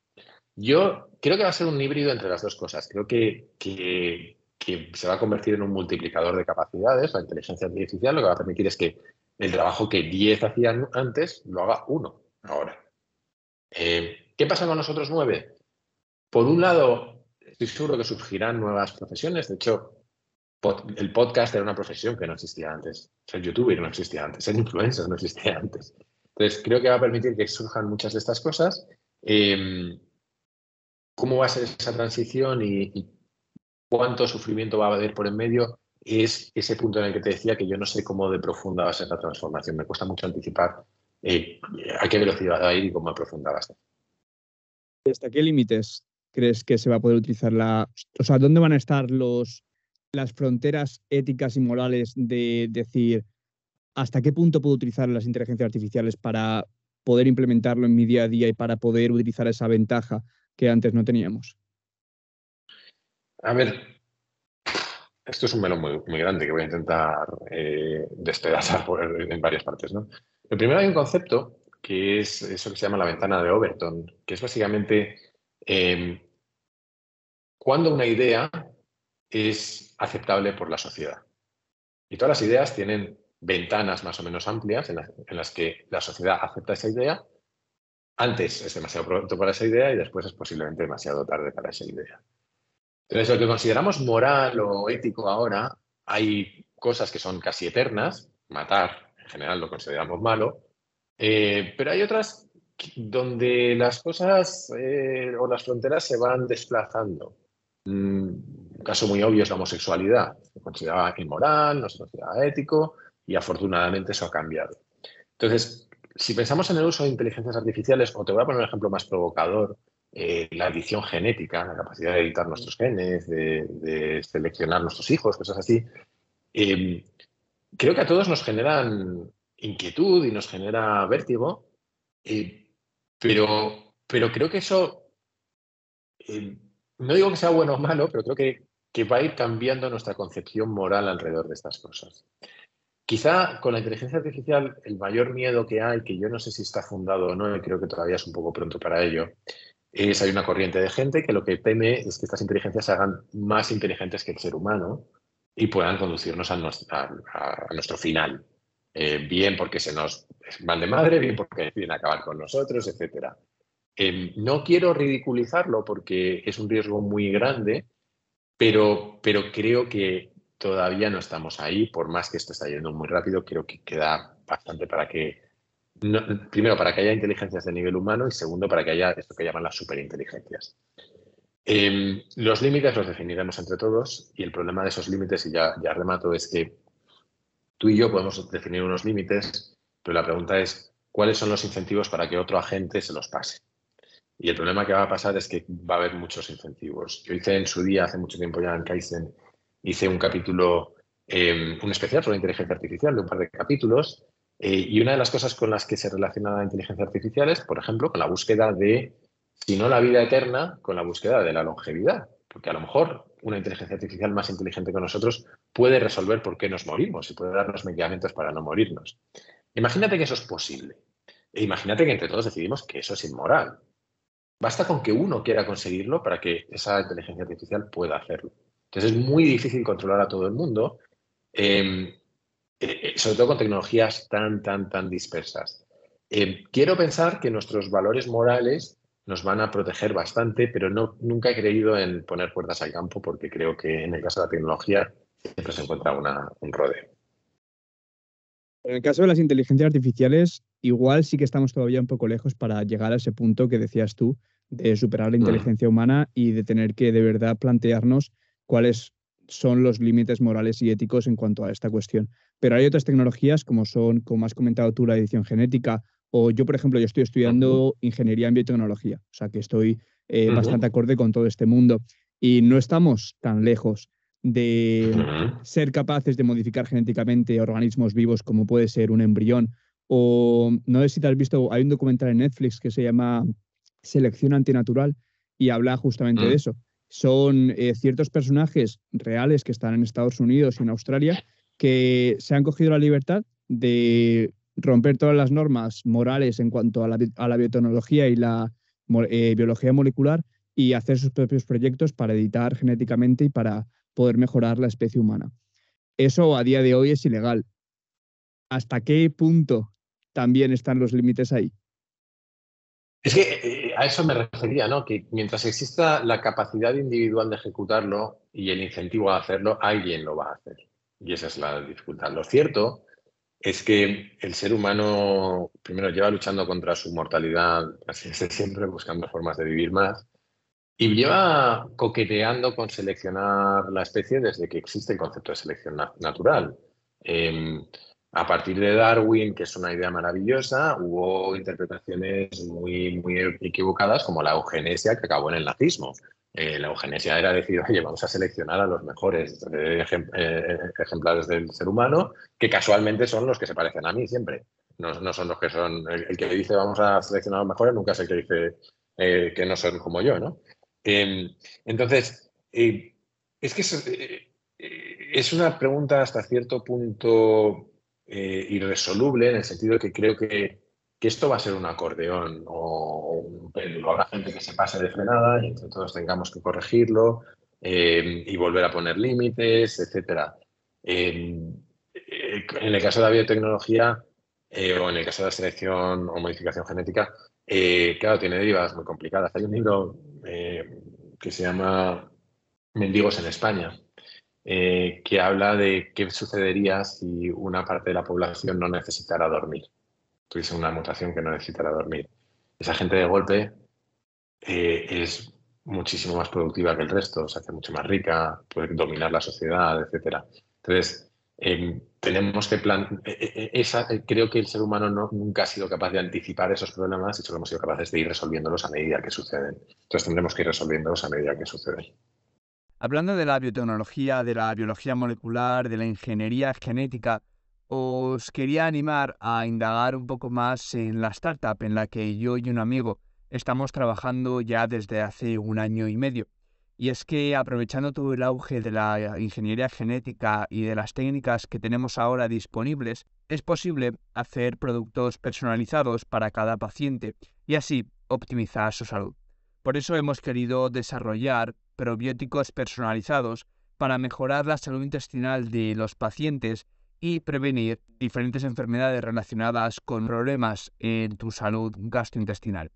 Yo creo que va a ser un híbrido entre las dos cosas. Creo que, que, se va a convertir en un multiplicador de capacidades. La inteligencia artificial lo que va a permitir es que el trabajo que 10 hacían antes lo haga uno ahora. Eh, ¿Qué pasa con nosotros nueve? Por un lado, estoy seguro que surgirán nuevas profesiones. De hecho, el podcast era una profesión que no existía antes. Ser youtuber no existía antes. Ser influencer no existía antes. Entonces, creo que va a permitir que surjan muchas de estas cosas. Em, ¿Cómo va a ser esa transición y, cuánto sufrimiento va a haber por en medio? Es ese punto en el que te decía que yo no sé cómo de profunda va a ser la transformación. Me cuesta mucho anticipar eh, a qué velocidad va a ir y cómo profunda va a ser. ¿Hasta qué límites crees que se va a poder utilizar la... O sea, ¿dónde van a estar los, las fronteras éticas y morales de decir hasta qué punto puedo utilizar las inteligencias artificiales para poder implementarlo en mi día a día y para poder utilizar esa ventaja que antes no teníamos? A ver, esto es un melón muy, grande que voy a intentar eh, despedazar en varias partes. ¿no? Lo primero hay un concepto que es eso que se llama la ventana de Overton, que es básicamente eh, cuando una idea es aceptable por la sociedad. Y todas las ideas tienen ventanas más o menos amplias en, las que la sociedad acepta esa idea. Antes es demasiado pronto para esa idea y después es posiblemente demasiado tarde para esa idea. Entonces, lo que consideramos moral o ético ahora, hay cosas que son casi eternas, matar en general lo consideramos malo, eh, pero hay otras donde las cosas eh, o las fronteras se van desplazando. Mm, un caso muy obvio es la homosexualidad. Se consideraba inmoral, no se consideraba ético y afortunadamente eso ha cambiado. Entonces, si pensamos en el uso de inteligencias artificiales, o te voy a poner un ejemplo más provocador, eh, la edición genética, la capacidad de editar nuestros genes, de, seleccionar nuestros hijos, cosas así, em, creo que a todos nos generan inquietud y nos genera vértigo, eh, pero, pero creo que eso em, no digo que sea bueno o malo, pero creo que, que va a ir cambiando nuestra concepción moral alrededor de estas cosas. Quizá con la inteligencia artificial el mayor miedo que hay, que yo no sé si está fundado o no, y creo que todavía es un poco pronto para ello, es hay una corriente de gente que lo que teme es que estas inteligencias se hagan más inteligentes que el ser humano y puedan conducirnos a, nuestro, final. Eh, bien porque se nos van de madre, bien porque deciden acabar con nosotros, etcétera. Em, no quiero ridiculizarlo porque es un riesgo muy grande, pero, pero creo que todavía no estamos ahí, por más que esto está yendo muy rápido, creo que queda bastante para que, primero, para que haya inteligencias de nivel humano y segundo, para que haya esto que llaman las superinteligencias. Em, los límites los definiremos entre todos y el problema de esos límites, y ya, ya remato, es que tú y yo podemos definir unos límites, pero la pregunta es, ¿cuáles son los incentivos para que otro agente se los pase? Y el problema que va a pasar es que va a haber muchos incentivos. Yo hice en su día, hace mucho tiempo ya en Kaizen, hice un capítulo, em, un especial sobre inteligencia artificial de un par de capítulos, eh, y una de las cosas con las que se relaciona la inteligencia artificial es, por ejemplo, con la búsqueda de si no la vida eterna, con la búsqueda de la longevidad. Porque a lo mejor una inteligencia artificial más inteligente que nosotros puede resolver por qué nos morimos y puede darnos medicamentos para no morirnos. Imagínate que eso es posible. E imagínate que entre todos decidimos que eso es inmoral. Basta con que uno quiera conseguirlo para que esa inteligencia artificial pueda hacerlo. Entonces es muy difícil controlar a todo el mundo, em, eh, eh, sobre todo con tecnologías tan, tan, tan dispersas. Em, quiero pensar que nuestros valores morales nos van a proteger bastante, pero no, nunca he creído en poner puertas al campo porque creo que en el caso de la tecnología siempre se encuentra un rodeo. En el caso de las inteligencias artificiales, igual sí que estamos todavía un poco lejos para llegar a ese punto que decías tú, de superar la mm. inteligencia humana y de tener que de verdad plantearnos cuáles son los límites morales y éticos en cuanto a esta cuestión. Pero hay otras tecnologías como son, como has comentado tú, la edición genética o yo, por ejemplo, yo estoy estudiando ingeniería en biotecnología, o sea que estoy eh, bastante acorde con todo este mundo. Y no estamos tan lejos de ser capaces de modificar genéticamente organismos vivos como puede ser un embrión. O no sé si te has visto, hay un documental en Netflix que se llama Selección Antinatural y habla justamente de eso. Son eh, ciertos personajes reales que están en Estados Unidos y en Australia que se han cogido la libertad de romper todas las normas morales en cuanto a la, biotecnología y la eh, biología molecular y hacer sus propios proyectos para editar genéticamente y para poder mejorar la especie humana. Eso a día de hoy es ilegal. ¿Hasta qué punto también están los límites ahí? Es que eh, a eso me refería, ¿no? Que mientras exista la capacidad individual de ejecutarlo y el incentivo a hacerlo, alguien lo va a hacer. Y esa es la dificultad. Lo cierto es que el ser humano primero lleva luchando contra su mortalidad, así siempre buscando formas de vivir más, y lleva coqueteando con seleccionar la especie desde que existe el concepto de selección natural. Em, a partir de Darwin, que es una idea maravillosa, hubo interpretaciones muy, muy equivocadas como la eugenesia que acabó en el nazismo. Eh, la eugenesia era decir, oye, vamos a seleccionar a los mejores eh, eh, ejemplares del ser humano, que casualmente son los que se parecen a mí siempre. No, son los que son. El, que dice vamos a seleccionar a los mejores nunca es el que dice que no son como yo, ¿no? Em, entonces, es que es, una pregunta hasta cierto punto irresoluble en el sentido de que creo que que esto va a ser un acordeón o un péndulo. Habrá gente que se pase de frenada y entre todos tengamos que corregirlo eh, y volver a poner límites, etc. Eh, en el caso de la biotecnología eh, o en el caso de la selección o modificación genética, claro, tiene derivas muy complicadas. Hay un libro que se llama Mendigos en España, que habla de qué sucedería si una parte de la población no necesitara dormir tuviese una mutación que no necesitara dormir. Esa gente de golpe eh, es muchísimo más productiva que el resto, se hace mucho más rica, puede dominar la sociedad, etc. Entonces, em, tenemos que plan eh, eh, creo que el ser humano no, nunca ha sido capaz de anticipar esos problemas y solo hemos sido capaces de ir resolviéndolos a medida que suceden. Entonces tendremos que ir resolviéndolos a medida que suceden. Hablando de la biotecnología, de la biología molecular, de la ingeniería genética, os quería animar a indagar un poco más en la startup en la que yo y un amigo estamos trabajando ya desde hace un año y medio. Y es que aprovechando todo el auge de la ingeniería genética y de las técnicas que tenemos ahora disponibles, es posible hacer productos personalizados para cada paciente y así optimizar su salud. Por eso hemos querido desarrollar probióticos personalizados para mejorar la salud intestinal de los pacientes y prevenir diferentes enfermedades relacionadas con problemas en tu salud gastrointestinal.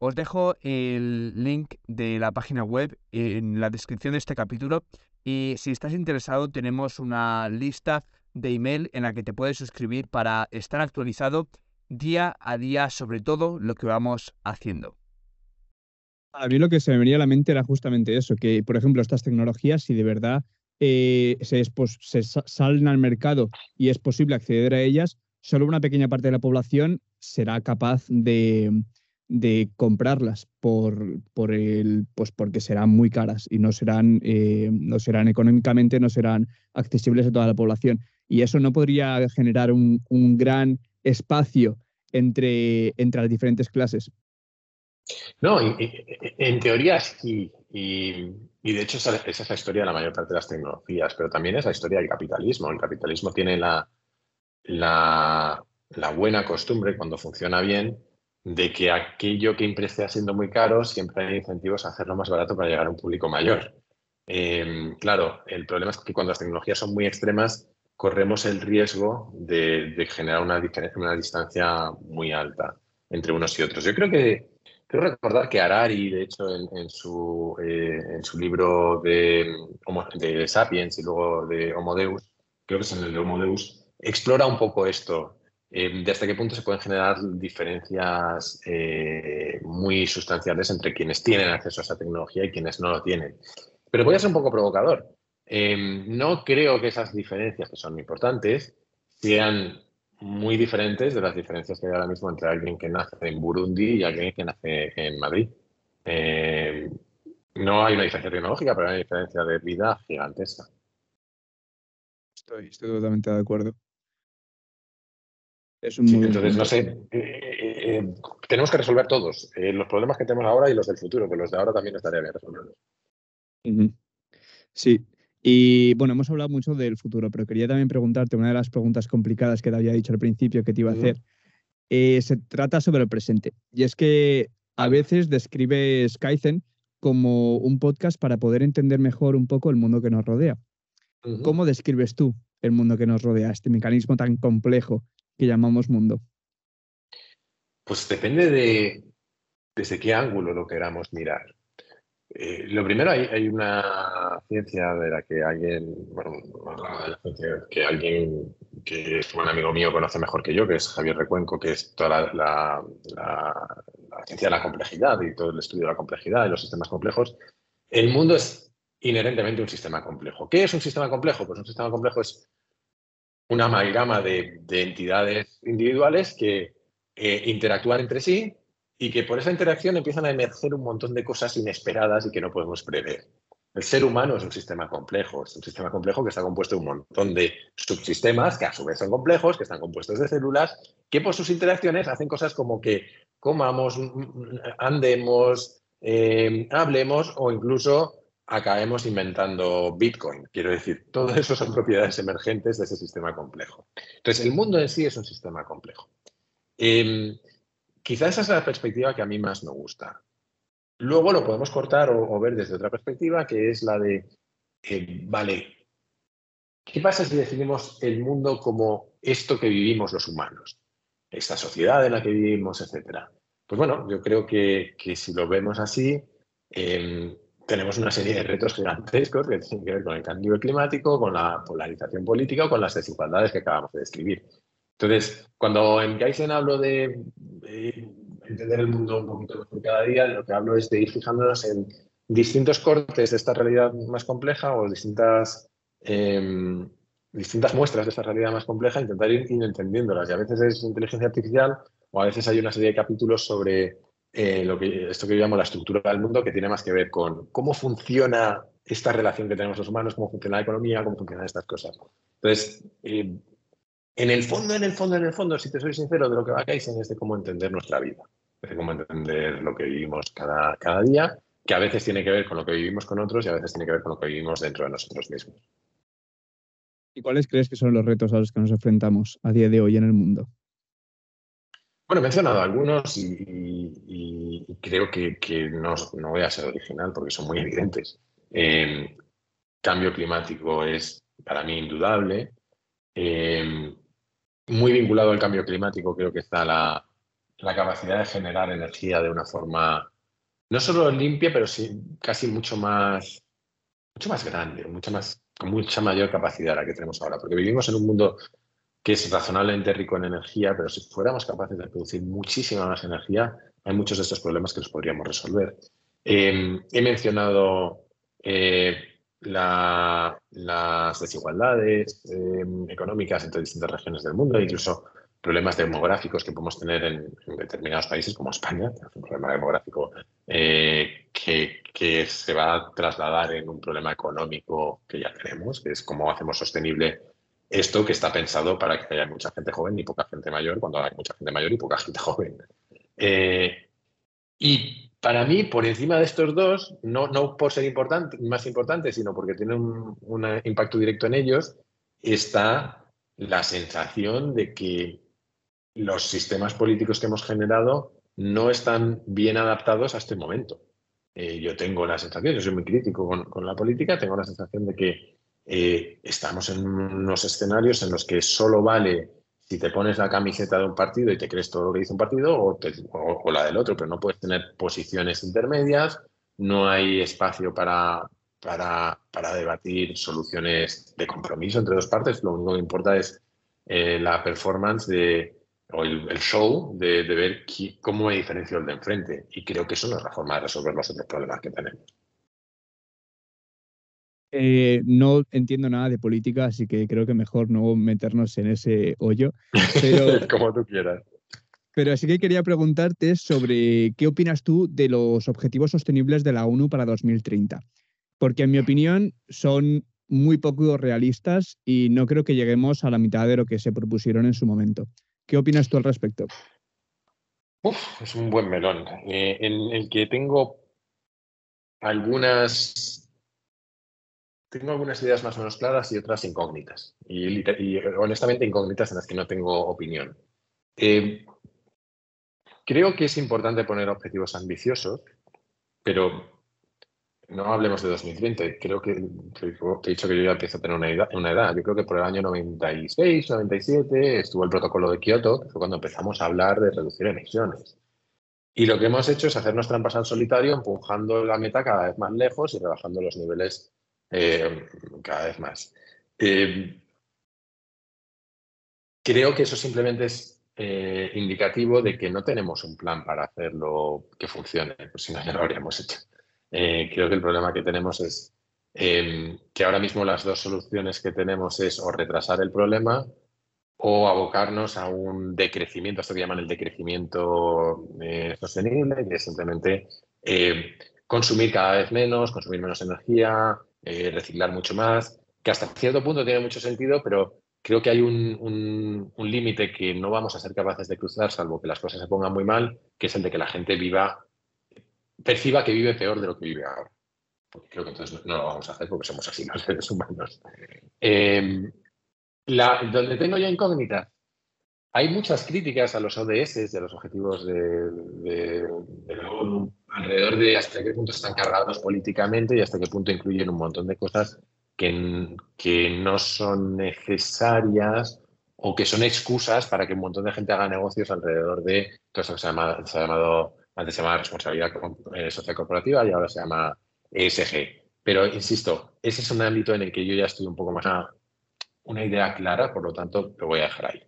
Os dejo el link de la página web en la descripción de este capítulo y si estás interesado tenemos una lista de email en la que te puedes suscribir para estar actualizado día a día sobre todo lo que vamos haciendo. A mí lo que se me venía a la mente era justamente eso, que por ejemplo estas tecnologías, si de verdad eh, se, salen al mercado y es posible acceder a ellas, solo una pequeña parte de la población será capaz de, comprarlas por, el, pues porque serán muy caras y no serán, eh, no serán económicamente, no serán accesibles a toda la población. Y eso no podría generar un, gran espacio entre, entre las diferentes clases. No, en teoría sí. Y de hecho esa, es la historia de la mayor parte de las tecnologías, pero también es la historia del capitalismo. El capitalismo tiene la, la, buena costumbre, cuando funciona bien, de que aquello que empiece siendo muy caro, siempre hay incentivos a hacerlo más barato para llegar a un público mayor. Em, claro, el problema es que cuando las tecnologías son muy extremas, corremos el riesgo de, generar una, una distancia muy alta entre unos y otros. Yo creo que, creo recordar que Harari, de hecho, en, su, eh, en su libro de, de Sapiens y luego de Homo Deus, creo que es en el de Homo Deus, explora un poco esto, eh, ¿De hasta qué punto se pueden generar diferencias eh, muy sustanciales entre quienes tienen acceso a esa tecnología y quienes no lo tienen? Pero voy a ser un poco provocador. No creo que esas diferencias, que son importantes, sean muy diferentes de las diferencias que hay ahora mismo entre alguien que nace en Burundi y alguien que nace en Madrid. Em, no hay una diferencia tecnológica, pero hay una diferencia de vida gigantesca. estoy totalmente de acuerdo entonces, no sé, eh, eh, eh, tenemos que resolver todos los problemas que tenemos ahora y los del futuro, que los de ahora también estaría bien resolverlos. Sí, y bueno, hemos hablado mucho del futuro, pero quería también preguntarte una de las preguntas complicadas que te había dicho al principio que te iba a hacer. se trata sobre el presente. Y es que a veces describes Kaizen como un podcast para poder entender mejor un poco el mundo que nos rodea. ¿Cómo describes tú el mundo que nos rodea, este mecanismo tan complejo que llamamos mundo? Pues depende de desde qué ángulo lo queramos mirar. Eh, lo primero, hay, hay, una ciencia de la que alguien, bueno, que alguien que es un amigo mío conoce mejor que yo, que es Javier Recuenco, que es toda la, ciencia de la complejidad y todo el estudio de la complejidad y los sistemas complejos. El mundo es inherentemente un sistema complejo. ¿Qué es un sistema complejo? Pues un sistema complejo es una amalgama de, entidades individuales que eh, interactúan entre sí y que por esa interacción empiezan a emerger un montón de cosas inesperadas y que no podemos prever. El ser humano es un sistema complejo, es un sistema complejo que está compuesto de un montón de subsistemas que a su vez son complejos, que están compuestos de células, que por sus interacciones hacen cosas como que comamos, andemos, eh, hablemos o incluso acabemos inventando Bitcoin. Quiero decir, todo eso son propiedades emergentes de ese sistema complejo. Entonces, el mundo en sí es un sistema complejo. Eh, quizás esa es la perspectiva que a mí más me gusta. Luego lo podemos cortar o, ver desde otra perspectiva, que es la de, eh, vale, ¿qué pasa si definimos el mundo como esto que vivimos los humanos? Esta sociedad en la que vivimos, etcétera. Pues bueno, yo creo que, si lo vemos así, em, tenemos una serie de retos gigantescos que tienen que ver con el cambio climático, con la polarización política o con las desigualdades que acabamos de describir. Entonces, cuando en Kaizen hablo de, entender el mundo un poquito mejor cada día, lo que hablo es de ir fijándonos en distintos cortes de esta realidad más compleja o distintas, em, distintas muestras de esta realidad más compleja, intentar ir, ir entendiéndolas. Y a veces es inteligencia artificial o a veces hay una serie de capítulos sobre eh, lo que, esto que yo llamo la estructura del mundo, que tiene más que ver con cómo funciona esta relación que tenemos los humanos, cómo funciona la economía, cómo funcionan estas cosas. Entonces, eh, en el fondo, en el fondo, en el fondo, si te soy sincero, de lo que va a caer es de cómo entender nuestra vida, de cómo entender lo que vivimos cada, cada día, que a veces tiene que ver con lo que vivimos con otros y a veces tiene que ver con lo que vivimos dentro de nosotros mismos. ¿Y cuáles crees que son los retos a los que nos enfrentamos a día de hoy en el mundo? Bueno, he mencionado algunos y, creo que, no, voy a ser original porque son muy evidentes. Eh, cambio climático es para mí indudable. Eh, muy vinculado al cambio climático creo que está la, capacidad de generar energía de una forma no solo limpia, pero sí casi mucho más, mucho más grande, más, con mucha mayor capacidad la que tenemos ahora, porque vivimos en un mundo que es razonablemente rico en energía, pero si fuéramos capaces de producir muchísima más energía, hay muchos de estos problemas que los podríamos resolver. Em, he mencionado eh, las desigualdades em, económicas entre distintas regiones del mundo, incluso problemas demográficos que podemos tener en, determinados países como España, que es un problema demográfico eh, que, se va a trasladar en un problema económico que ya tenemos, que es cómo hacemos sostenible esto que está pensado para que haya mucha gente joven y poca gente mayor, cuando hay mucha gente mayor y poca gente joven. Eh, y para mí, por encima de estos dos, no, no por ser importante, más importante, sino porque tiene un impacto directo en ellos, está la sensación de que los sistemas políticos que hemos generado no están bien adaptados a este momento. Eh, yo tengo la sensación, yo soy muy crítico con, la política, tengo la sensación de que eh, estamos en unos escenarios en los que solo vale si te pones la camiseta de un partido y te crees todo lo que dice un partido o, la del otro, pero no puedes tener posiciones intermedias, no hay espacio para, para, para debatir soluciones de compromiso entre dos partes, lo único que importa es eh, la performance de, o el, show de, ver cómo me diferencio el de enfrente. Y creo que eso no es la forma de resolver los otros problemas que tenemos. Eh, no entiendo nada de política, así que creo que mejor no meternos en ese hoyo. Pero, Como tú quieras. Pero sí que quería preguntarte sobre qué opinas tú de los objetivos sostenibles de la ONU para 2030. Porque en mi opinión son muy poco realistas y no creo que lleguemos a la mitad de lo que se propusieron en su momento. ¿Qué opinas tú al respecto? es un buen melón, eh, en el que tengo algunas, tengo algunas ideas más o menos claras y otras incógnitas. Y, honestamente incógnitas en las que no tengo opinión. Eh, creo que es importante poner objetivos ambiciosos, pero no hablemos de 2020, creo que, he dicho que yo ya empiezo a tener una edad, una edad. Yo creo que por el año 96, 97 estuvo el protocolo de Kioto, que fue cuando empezamos a hablar de reducir emisiones. Y lo que hemos hecho es hacernos trampas al solitario, empujando la meta cada vez más lejos y rebajando los niveles eh, cada vez más. Eh, creo que eso simplemente es eh, indicativo de que no tenemos un plan para hacerlo que funcione, pues si no ya lo habríamos hecho. Eh, creo que el problema que tenemos es em, que ahora mismo las dos soluciones que tenemos es o retrasar el problema o abocarnos a un decrecimiento, esto que llaman el decrecimiento eh, sostenible, que es simplemente eh, consumir cada vez menos, consumir menos energía, reciclar mucho más, que hasta cierto punto tiene mucho sentido, pero creo que hay un, un límite que no vamos a ser capaces de cruzar, salvo que las cosas se pongan muy mal, que es el de que la gente viva perciba que vive peor de lo que vive ahora. Porque creo que entonces no, lo vamos a hacer porque somos así los seres humanos. Em, donde tengo yo incógnitas, hay muchas críticas a los ODS, de los objetivos de, la ONU, alrededor de hasta qué punto están cargados políticamente y hasta qué punto incluyen un montón de cosas que, que no son necesarias o que son excusas para que un montón de gente haga negocios alrededor de todo eso que se se ha llamado antes se llamaba responsabilidad eh, social corporativa y ahora se llama ESG. Pero insisto, ese es un ámbito en el que yo ya estoy un poco más a una idea clara, por lo tanto, lo voy a dejar ahí.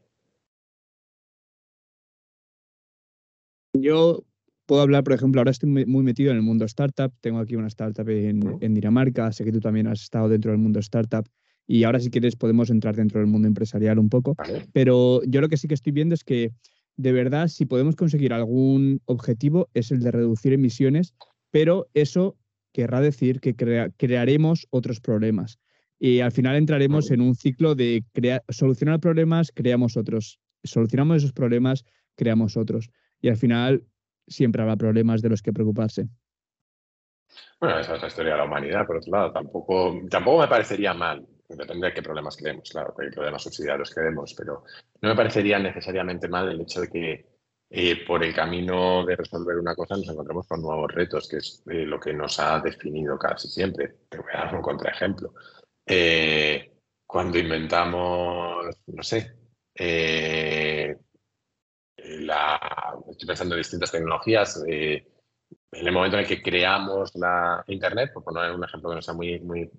Yo puedo hablar, por ejemplo, ahora estoy muy metido en el mundo startup. Tengo aquí una startup en, Dinamarca. Sé que tú también has estado dentro del mundo startup. Y ahora, si quieres, podemos entrar dentro del mundo empresarial un poco. Pero yo lo que sí que estoy viendo es que de verdad, si podemos conseguir algún objetivo, es el de reducir emisiones, pero eso querrá decir que crearemos otros problemas. Y al final entraremos en un ciclo de solucionar problemas, creamos otros. Solucionamos esos problemas, creamos otros. Y al final siempre habrá problemas de los que preocuparse. Bueno, esa es la historia de la humanidad, por otro lado. Tampoco, tampoco me parecería mal Depende de qué problemas queremos, claro, qué problemas subsidiarios queremos, pero no me parecería necesariamente mal el hecho de que eh, por el camino de resolver una cosa nos encontremos con nuevos retos, que es eh, lo que nos ha definido casi siempre. Te voy a dar un contraejemplo. Eh, cuando inventamos, no sé, la, estoy pensando en distintas tecnologías, en el momento en el que creamos la Internet, por poner un ejemplo que no sea muy, muy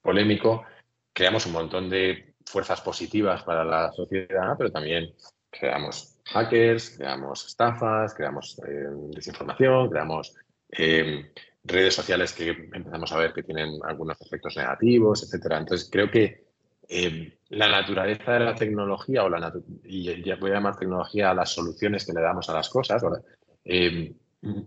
polémico, creamos un montón de fuerzas positivas para la sociedad, pero también creamos hackers, creamos estafas, creamos eh, desinformación, creamos em, redes sociales que empezamos a ver que tienen algunos efectos negativos, etcétera. Entonces, creo que em, la naturaleza de la tecnología, o la y ya voy a llamar tecnología a las soluciones que le damos a las cosas, em,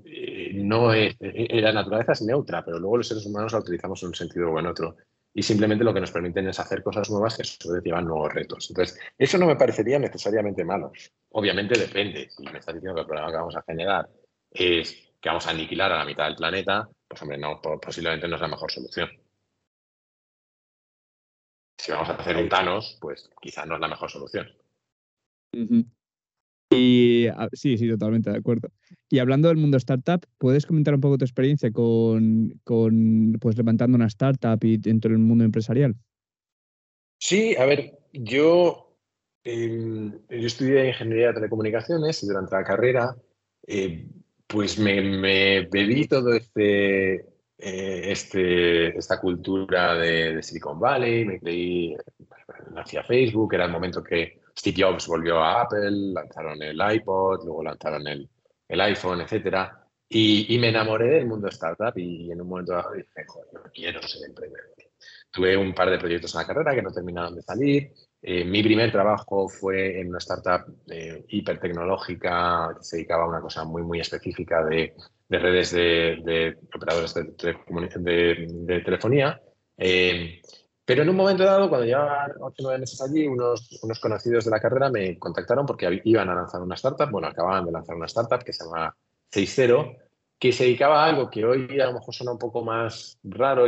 eh, no es, eh, la naturaleza es neutra, pero luego los seres humanos la utilizamos en un sentido o en otro y simplemente lo que nos permiten es hacer cosas nuevas que a llevan nuevos retos. Entonces, eso no me parecería necesariamente malo. Obviamente depende. Si me estás diciendo que el problema que vamos a generar es que vamos a aniquilar a la mitad del planeta, pues hombre, no, posiblemente no es la mejor solución. Si vamos a hacer un Thanos, pues quizás no es la mejor solución. Y ah, sí, sí, totalmente de acuerdo. Y hablando del mundo startup, ¿puedes comentar un poco tu experiencia con, pues levantando una startup y dentro del mundo empresarial? Sí, a ver, yo, em, yo estudié ingeniería de telecomunicaciones y durante la carrera, eh, pues me, bebí todo este, eh, este, esta cultura de, de, Silicon Valley, me creí, hacia Facebook, era el momento que Steve Jobs volvió a Apple, lanzaron el iPod, luego lanzaron el, el iPhone, etcétera. Y, me enamoré del mundo startup y, en un momento dado dije, joder, yo quiero ser emprendedor. Tuve un par de proyectos en la carrera que no terminaron de salir. Eh, mi primer trabajo fue en una startup eh, hipertecnológica que se dedicaba a una cosa muy, muy específica de, de redes de, de operadores de, de telefonía. Eh, pero en un momento dado, cuando llevaba 8 o 9 meses allí, unos, unos conocidos de la carrera me contactaron porque iban a lanzar una startup, bueno, acababan de lanzar una startup que se llama 6.0, que se dedicaba a algo que hoy a lo mejor suena un poco más raro,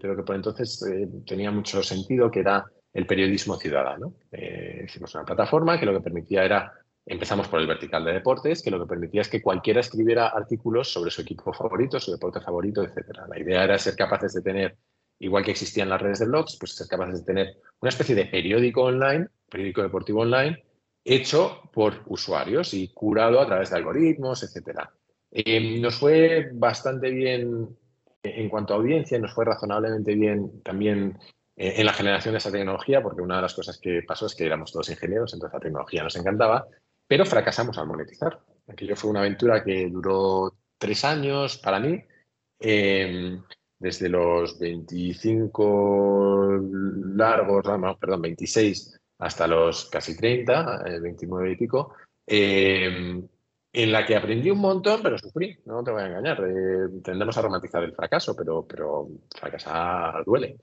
pero que por entonces eh, tenía mucho sentido, que era el periodismo ciudadano. Eh, hicimos una plataforma que lo que permitía era, empezamos por el vertical de deportes, que lo que permitía es que cualquiera escribiera artículos sobre su equipo favorito, su deporte favorito, etc. La idea era ser capaces de tener igual que existían las redes de blogs, pues ser capaces de tener una especie de periódico online, periódico deportivo online, hecho por usuarios y curado a través de algoritmos, etc. Eh, nos fue bastante bien en cuanto a audiencia, nos fue razonablemente bien también en la generación de esa tecnología, porque una de las cosas que pasó es que éramos todos ingenieros, entonces la tecnología nos encantaba, pero fracasamos al monetizar. Aquello fue una aventura que duró tres años para mí. Eh, desde los 25 largos, perdón, 26 hasta los casi 30, 29 eh, y pico, eh, en la que aprendí un montón, pero sufrí, no te voy a engañar. Eh, tendemos a romantizar el fracaso, pero, pero fracasar duele.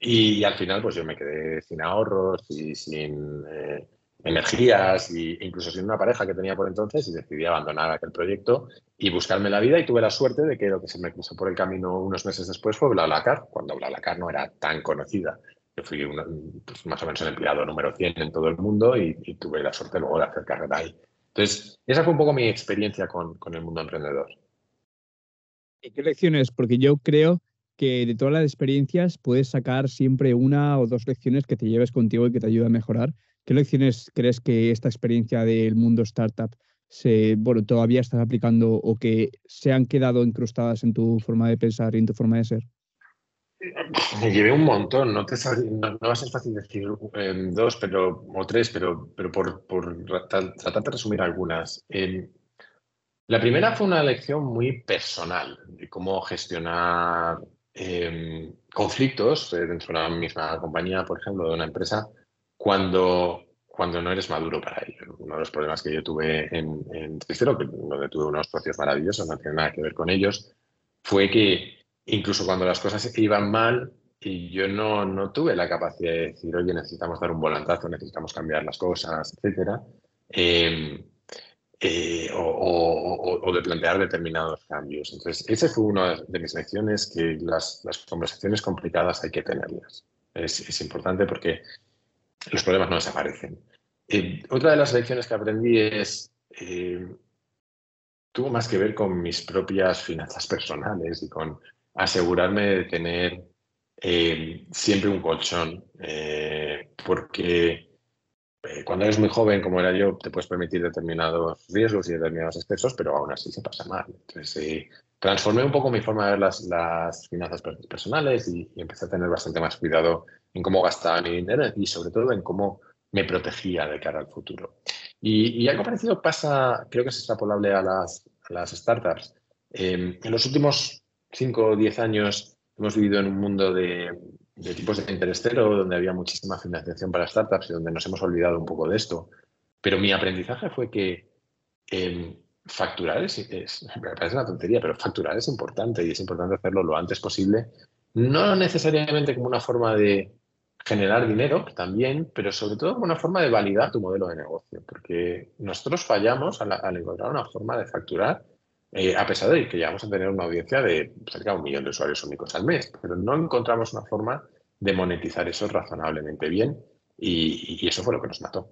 Y, al final, pues yo me quedé sin ahorros y sin energías e incluso sin una pareja que tenía por entonces y decidí abandonar aquel proyecto y buscarme la vida y tuve la suerte de que lo que se me cruzó por el camino unos meses después fue BlaBlaCar, cuando BlaBlaCar no era tan conocida. Yo fui pues, más o menos el empleado número 100 en todo el mundo y, tuve la suerte luego de hacer carrera ahí. Entonces, esa fue un poco mi experiencia con, con el mundo emprendedor. ¿Y qué lecciones? Porque yo creo que de todas las experiencias puedes sacar siempre una o dos lecciones que te lleves contigo y que te ayuden a mejorar. ¿Qué lecciones crees que esta experiencia del mundo startup se, bueno, todavía estás aplicando o que se han quedado incrustadas en tu forma de pensar y en tu forma de ser? Me llevé un montón, no, te no, va a ser fácil decir em, dos pero, o tres, pero, pero por, por tratar de resumir algunas. Em, la primera fue una lección muy personal de cómo gestionar em, conflictos eh, dentro de una misma compañía, por ejemplo, de una empresa, cuando, cuando no eres maduro para ello. Uno de los problemas que yo tuve en, en donde tuve unos socios maravillosos, no tiene nada que ver con ellos, fue que incluso cuando las cosas iban mal y yo no, no tuve la capacidad de decir, oye, necesitamos dar un volantazo, necesitamos cambiar las cosas, etcétera, em, eh, o, o, de plantear determinados cambios. Entonces, esa fue una de mis lecciones, que las, las conversaciones complicadas hay que tenerlas. Es, es importante porque los problemas no desaparecen. Eh, otra de las lecciones que aprendí es, eh, tuvo más que ver con mis propias finanzas personales y con asegurarme de tener eh, siempre un colchón, porque cuando eres muy joven, como era yo, te puedes permitir determinados riesgos y determinados excesos, pero aún así se pasa mal. Entonces, transformé un poco mi forma de ver las, finanzas personales y, empecé a tener bastante más cuidado en cómo gastaba mi dinero y sobre todo en cómo me protegía de cara al futuro. Y, algo parecido pasa, creo que es extrapolable a las, las startups. en los últimos 5 o 10 años hemos vivido en un mundo de, tipos de interés cero, donde había muchísima financiación para startups y donde nos hemos olvidado un poco de esto. Pero mi aprendizaje fue que em, facturar es, me parece una tontería, pero facturar es importante y es importante hacerlo lo antes posible, no necesariamente como una forma de generar dinero, también, pero sobre todo como una forma de validar tu modelo de negocio, porque nosotros fallamos al encontrar una forma de facturar eh, a pesar de que llegamos a tener una audiencia de cerca de un millón de usuarios únicos al mes, pero no encontramos una forma de monetizar eso razonablemente bien y, eso fue lo que nos mató.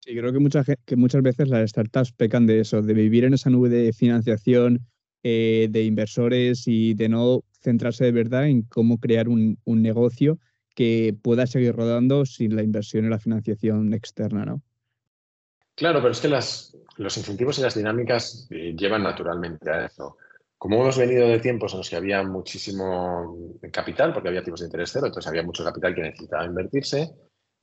Sí, creo que, que muchas veces las startups pecan de eso, de vivir en esa nube de financiación, eh, de inversores y de no centrarse de verdad en cómo crear un, un negocio que pueda seguir rodando sin la inversión y la financiación externa, ¿no? Claro, pero es que los incentivos y las dinámicas eh, llevan naturalmente a eso. Como hemos venido de tiempos en los que había muchísimo capital, porque había tipos de interés cero, entonces había mucho capital que necesitaba invertirse,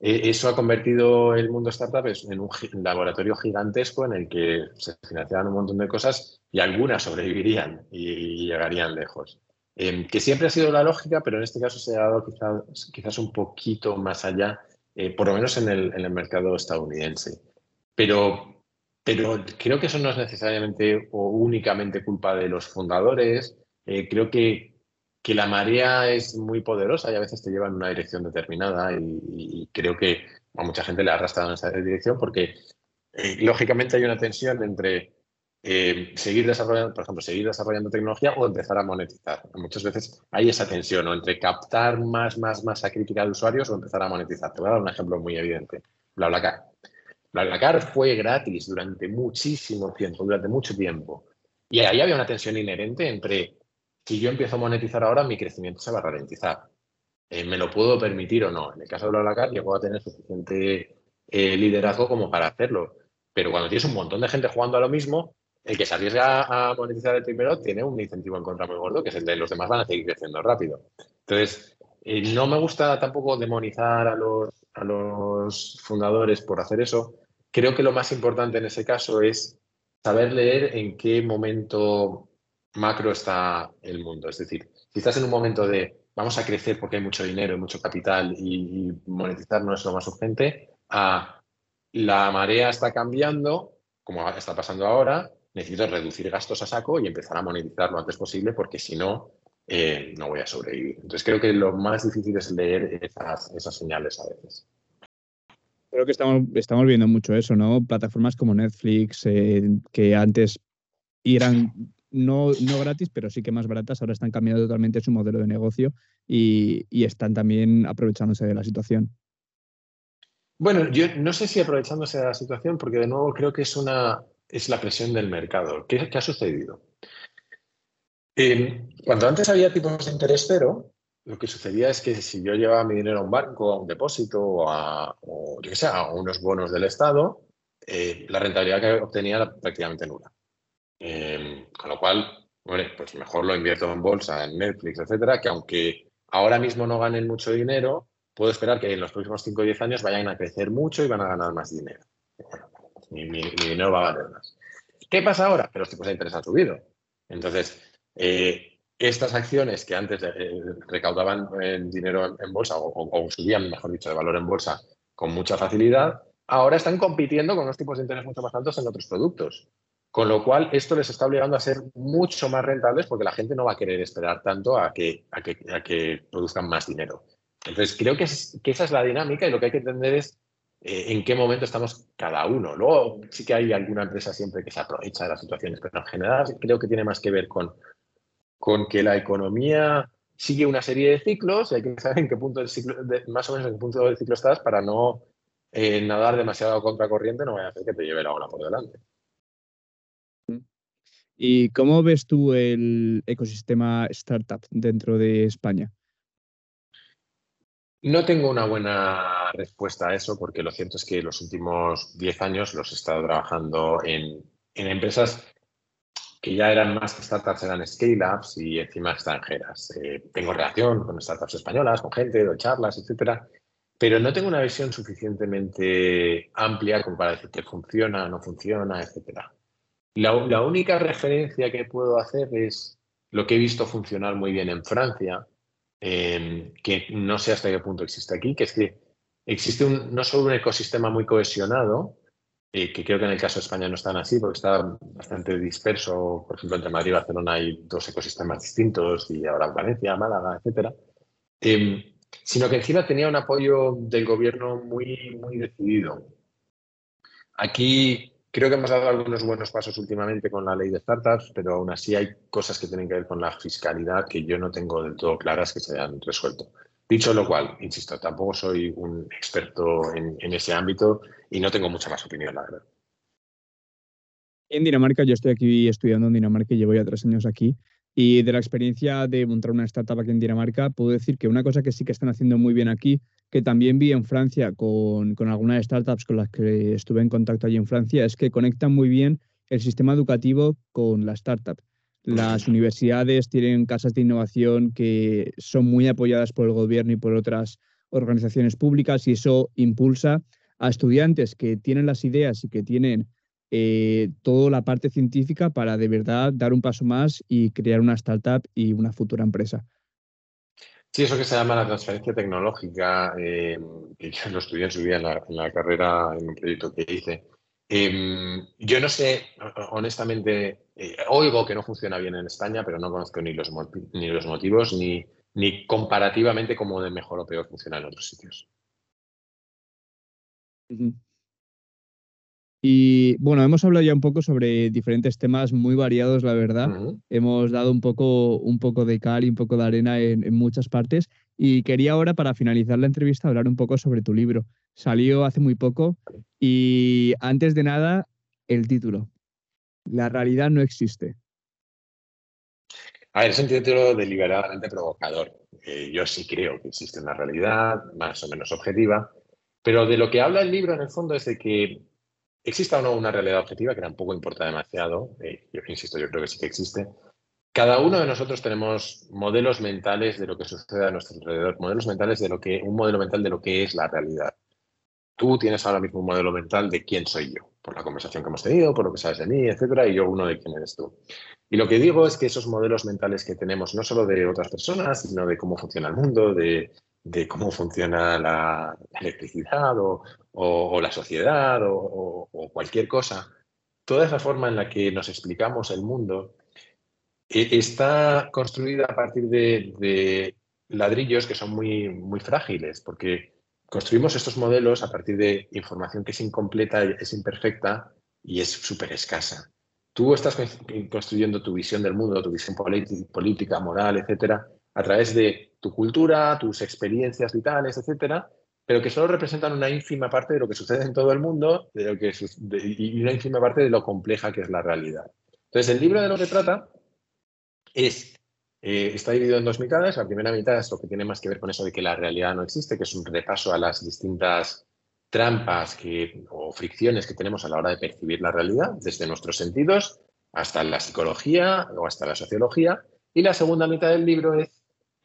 eh, eso ha convertido el mundo startup en un laboratorio gigantesco en el que se financiaban un montón de cosas y algunas sobrevivirían y, llegarían lejos. Em, que siempre ha sido la lógica, pero en este caso se ha dado quizás, quizás un poquito más allá, eh, por lo menos en el, en el mercado estadounidense. Pero, pero creo que eso no es necesariamente o únicamente culpa de los fundadores. Eh, creo que, que, la marea es muy poderosa y a veces te lleva en una dirección determinada y, creo que a mucha gente le ha arrastrado en esa dirección porque eh, lógicamente hay una tensión entre eh, seguir desarrollando, por ejemplo, seguir desarrollando tecnología o empezar a monetizar. Muchas veces hay esa tensión entre captar más, más, masa crítica de usuarios o empezar a monetizar. Te voy a dar un ejemplo muy evidente. BlaBlaCar. BlaBlaCar fue gratis durante muchísimo tiempo, durante mucho tiempo. Y ahí había una tensión inherente entre si yo empiezo a monetizar ahora, mi crecimiento se va a ralentizar. Eh, ¿Me lo puedo permitir o no? En el caso de BlaBlaCar, llegó a tener suficiente eh, liderazgo como para hacerlo. Pero cuando tienes un montón de gente jugando a lo mismo, el que se arriesga a monetizar el primero tiene un incentivo en contra muy gordo, que es el de los demás van a seguir creciendo rápido. Entonces, eh, no me gusta tampoco demonizar a los, a los fundadores por hacer eso, Creo que lo más importante en ese caso es saber leer en qué momento macro está el mundo. Es decir, si estás en un momento de vamos a crecer porque hay mucho dinero y mucho capital y, monetizar no es lo más urgente, a la marea está cambiando, como está pasando ahora, necesito reducir gastos a saco y empezar a monetizar lo antes posible porque si no, eh, no voy a sobrevivir. Entonces creo que lo más difícil es leer esas señales a veces creo que estamos, estamos viendo mucho eso, ¿no? Plataformas como Netflix, eh, que antes eran no, no gratis, pero sí que más baratas, ahora están cambiando totalmente su modelo de negocio y, están también aprovechándose de la situación. Bueno, yo no sé si aprovechándose de la situación, porque de nuevo creo que es una es la presión del mercado. ¿Qué, ha sucedido? Eh, cuando antes había tipos de interés cero, lo que sucedía es que si yo llevaba mi dinero a un banco, a un depósito o a, unos bonos del Estado, eh, la rentabilidad que obtenía era prácticamente nula. Em, con lo cual, bueno, pues mejor lo invierto en bolsa, en Netflix, etcétera, que aunque ahora mismo no ganen mucho dinero, puedo esperar que en los próximos 5 o 10 años vayan a crecer mucho y van a ganar más dinero. Mi, dinero va a valer más. ¿Qué pasa ahora? Que los tipos de interés han subido. Entonces, eh, estas acciones que antes eh, recaudaban dinero en, bolsa o, subían, mejor dicho, de valor en bolsa con mucha facilidad, ahora están compitiendo con unos tipos de interés mucho más altos en otros productos. Con lo cual, esto les está obligando a ser mucho más rentables porque la gente no va a querer esperar tanto a que, a que, produzcan más dinero. Entonces, creo que, esa es la dinámica y lo que hay que entender es eh, en qué momento estamos cada uno. Luego, sí que hay alguna empresa siempre que se aprovecha de las situaciones, pero en general creo que tiene más que ver con que la economía sigue una serie de ciclos y hay que saber en qué punto del ciclo, más o menos en qué punto del ciclo estás para no eh, nadar demasiado contracorriente, no vaya a hacer que te lleve la ola por delante. ¿Y cómo ves tú el ecosistema startup dentro de España? No tengo una buena respuesta a eso porque lo cierto es que los últimos 10 años los he estado trabajando en, en empresas que ya eran más que startups, eran scale-ups y encima extranjeras. Eh, tengo relación con startups españolas, con gente, doy charlas, etcétera, pero no tengo una visión suficientemente amplia como para decir que funciona, no funciona, etcétera. La, única referencia que puedo hacer es lo que he visto funcionar muy bien en Francia, em, que no sé hasta qué punto existe aquí, que es que existe un, no solo un ecosistema muy cohesionado, eh, que creo que en el caso de España no están así, porque está bastante disperso. Por ejemplo, entre Madrid y Barcelona hay dos ecosistemas distintos, y ahora Valencia, Málaga, etc. Em, sino que encima tenía un apoyo del gobierno muy, muy decidido. Aquí creo que hemos dado algunos buenos pasos últimamente con la ley de startups, pero aún así hay cosas que tienen que ver con la fiscalidad que yo no tengo del todo claras que se hayan resuelto. Dicho lo cual, insisto, tampoco soy un experto en, ese ámbito y no tengo mucha más opinión, la verdad. En Dinamarca, yo estoy aquí estudiando en Dinamarca y llevo ya tres años aquí. Y de la experiencia de montar una startup aquí en Dinamarca, puedo decir que una cosa que sí que están haciendo muy bien aquí, que también vi en Francia con, con algunas startups con las que estuve en contacto allí en Francia, es que conectan muy bien el sistema educativo con la startup. Las universidades tienen casas de innovación que son muy apoyadas por el gobierno y por otras organizaciones públicas y eso impulsa a estudiantes que tienen las ideas y que tienen eh, toda la parte científica para de verdad dar un paso más y crear una startup y una futura empresa. Sí, eso que se llama la transferencia tecnológica, eh, que yo lo estudié en su día en la, carrera, en un proyecto que hice. Em, yo no sé, honestamente, eh, oigo que no funciona bien en España, pero no conozco ni los, motivos ni, ni comparativamente cómo de mejor o peor funciona en otros sitios. Y bueno, hemos hablado ya un poco sobre diferentes temas muy variados, la verdad. Hemos dado un poco, un poco de cal y un poco de arena en, en, muchas partes. Y quería ahora, para finalizar la entrevista, hablar un poco sobre tu libro. Salió hace muy poco y antes de nada, el título la realidad no existe. A ver, es un título deliberadamente provocador. Eh, yo sí creo que existe una realidad más o menos objetiva, pero de lo que habla el libro en el fondo es de que exista o no una realidad objetiva, que tampoco importa demasiado, eh, yo insisto, yo creo que sí que existe. Cada uno de nosotros tenemos modelos mentales de lo que sucede a nuestro alrededor, modelos mentales de lo que, un modelo mental de lo que es la realidad. Tú tienes ahora mismo un modelo mental de quién soy yo por la conversación que hemos tenido, por lo que sabes de mí, etcétera, y yo uno de quién eres tú. Y lo que digo es que esos modelos mentales que tenemos, no solo de otras personas, sino de cómo funciona el mundo, de, cómo funciona la electricidad o, la sociedad o, cualquier cosa, toda esa forma en la que nos explicamos el mundo eh, está construida a partir de, de ladrillos que son muy, muy frágiles, porque construimos estos modelos a partir de información que es incompleta, es imperfecta y es súper escasa. Tú estás construyendo tu visión del mundo, tu visión política, moral, etcétera, a través de tu cultura, tus experiencias vitales, etcétera, pero que solo representan una ínfima parte de lo que sucede en todo el mundo de lo y una ínfima parte de lo compleja que es la realidad. Entonces, el libro de lo que trata es eh, está dividido en dos mitades. La primera mitad es lo que tiene más que ver con eso de que la realidad no existe, que es un repaso a las distintas trampas o fricciones que tenemos a la hora de percibir la realidad, desde nuestros sentidos hasta la psicología o hasta la sociología. Y la segunda mitad del libro es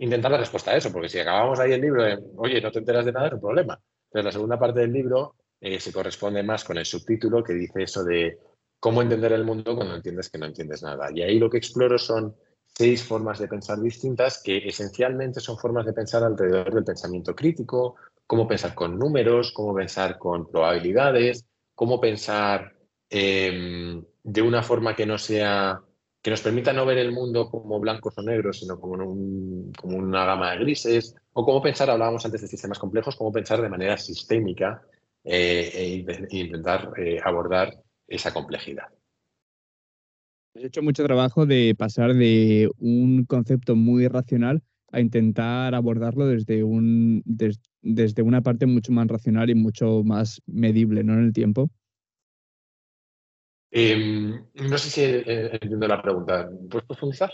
intentar la respuesta a eso, porque si acabamos ahí el libro oye, no te enteras de nada, es un problema. Entonces, la segunda parte del libro eh, se corresponde más con el subtítulo que dice eso de cómo entender el mundo cuando entiendes que no entiendes nada. Y ahí lo que exploro son seis formas de pensar distintas que esencialmente son formas de pensar alrededor del pensamiento crítico, cómo pensar con números, cómo pensar con probabilidades, cómo pensar em, de una forma que no sea que nos permita no ver el mundo como blancos o negros, sino como, como una gama de grises, o cómo pensar, hablábamos antes de sistemas complejos, cómo pensar de manera sistémica eh, e intentar eh, abordar esa complejidad. Has hecho mucho trabajo de pasar de un concepto muy racional a intentar abordarlo desde, un, desde una parte mucho más racional y mucho más medible ¿no? en el tiempo. Em, no sé si entiendo la pregunta. ¿Puedes profundizar?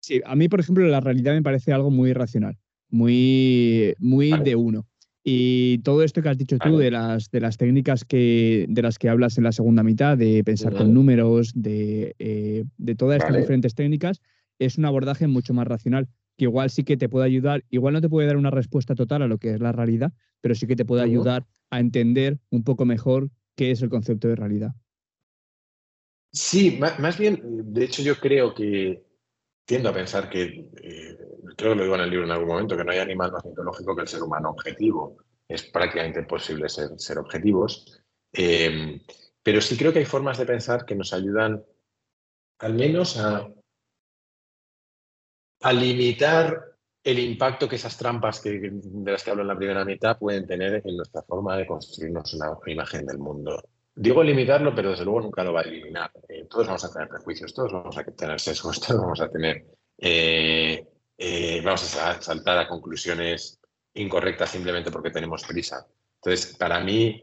Sí, a mí, por ejemplo, la realidad me parece algo muy racional, muy, muy de uno. Y todo esto que has dicho tú de las, de las técnicas que, de las que hablas en la segunda mitad, de pensar con números, de, eh, de todas estas diferentes técnicas, es un abordaje mucho más racional, que igual sí que te puede ayudar, igual no te puede dar una respuesta total a lo que es la realidad, pero sí que te puede ayudar a entender un poco mejor qué es el concepto de realidad. Sí, más, bien, de hecho yo creo que tiendo a pensar que, eh, creo que lo digo en el libro en algún momento, que no hay animal más mitológico que el ser humano objetivo. Es prácticamente imposible ser, ser objetivos. Eh, pero sí creo que hay formas de pensar que nos ayudan al menos a, a limitar el impacto que esas trampas que, de las que hablo en la primera mitad pueden tener en nuestra forma de construirnos una imagen del mundo. Digo limitarlo, pero desde luego nunca lo va a eliminar. Eh, todos vamos a tener prejuicios, todos vamos a tener sesgos, todos vamos a tener. Eh, eh, vamos a saltar a conclusiones incorrectas simplemente porque tenemos prisa. Entonces, para mí,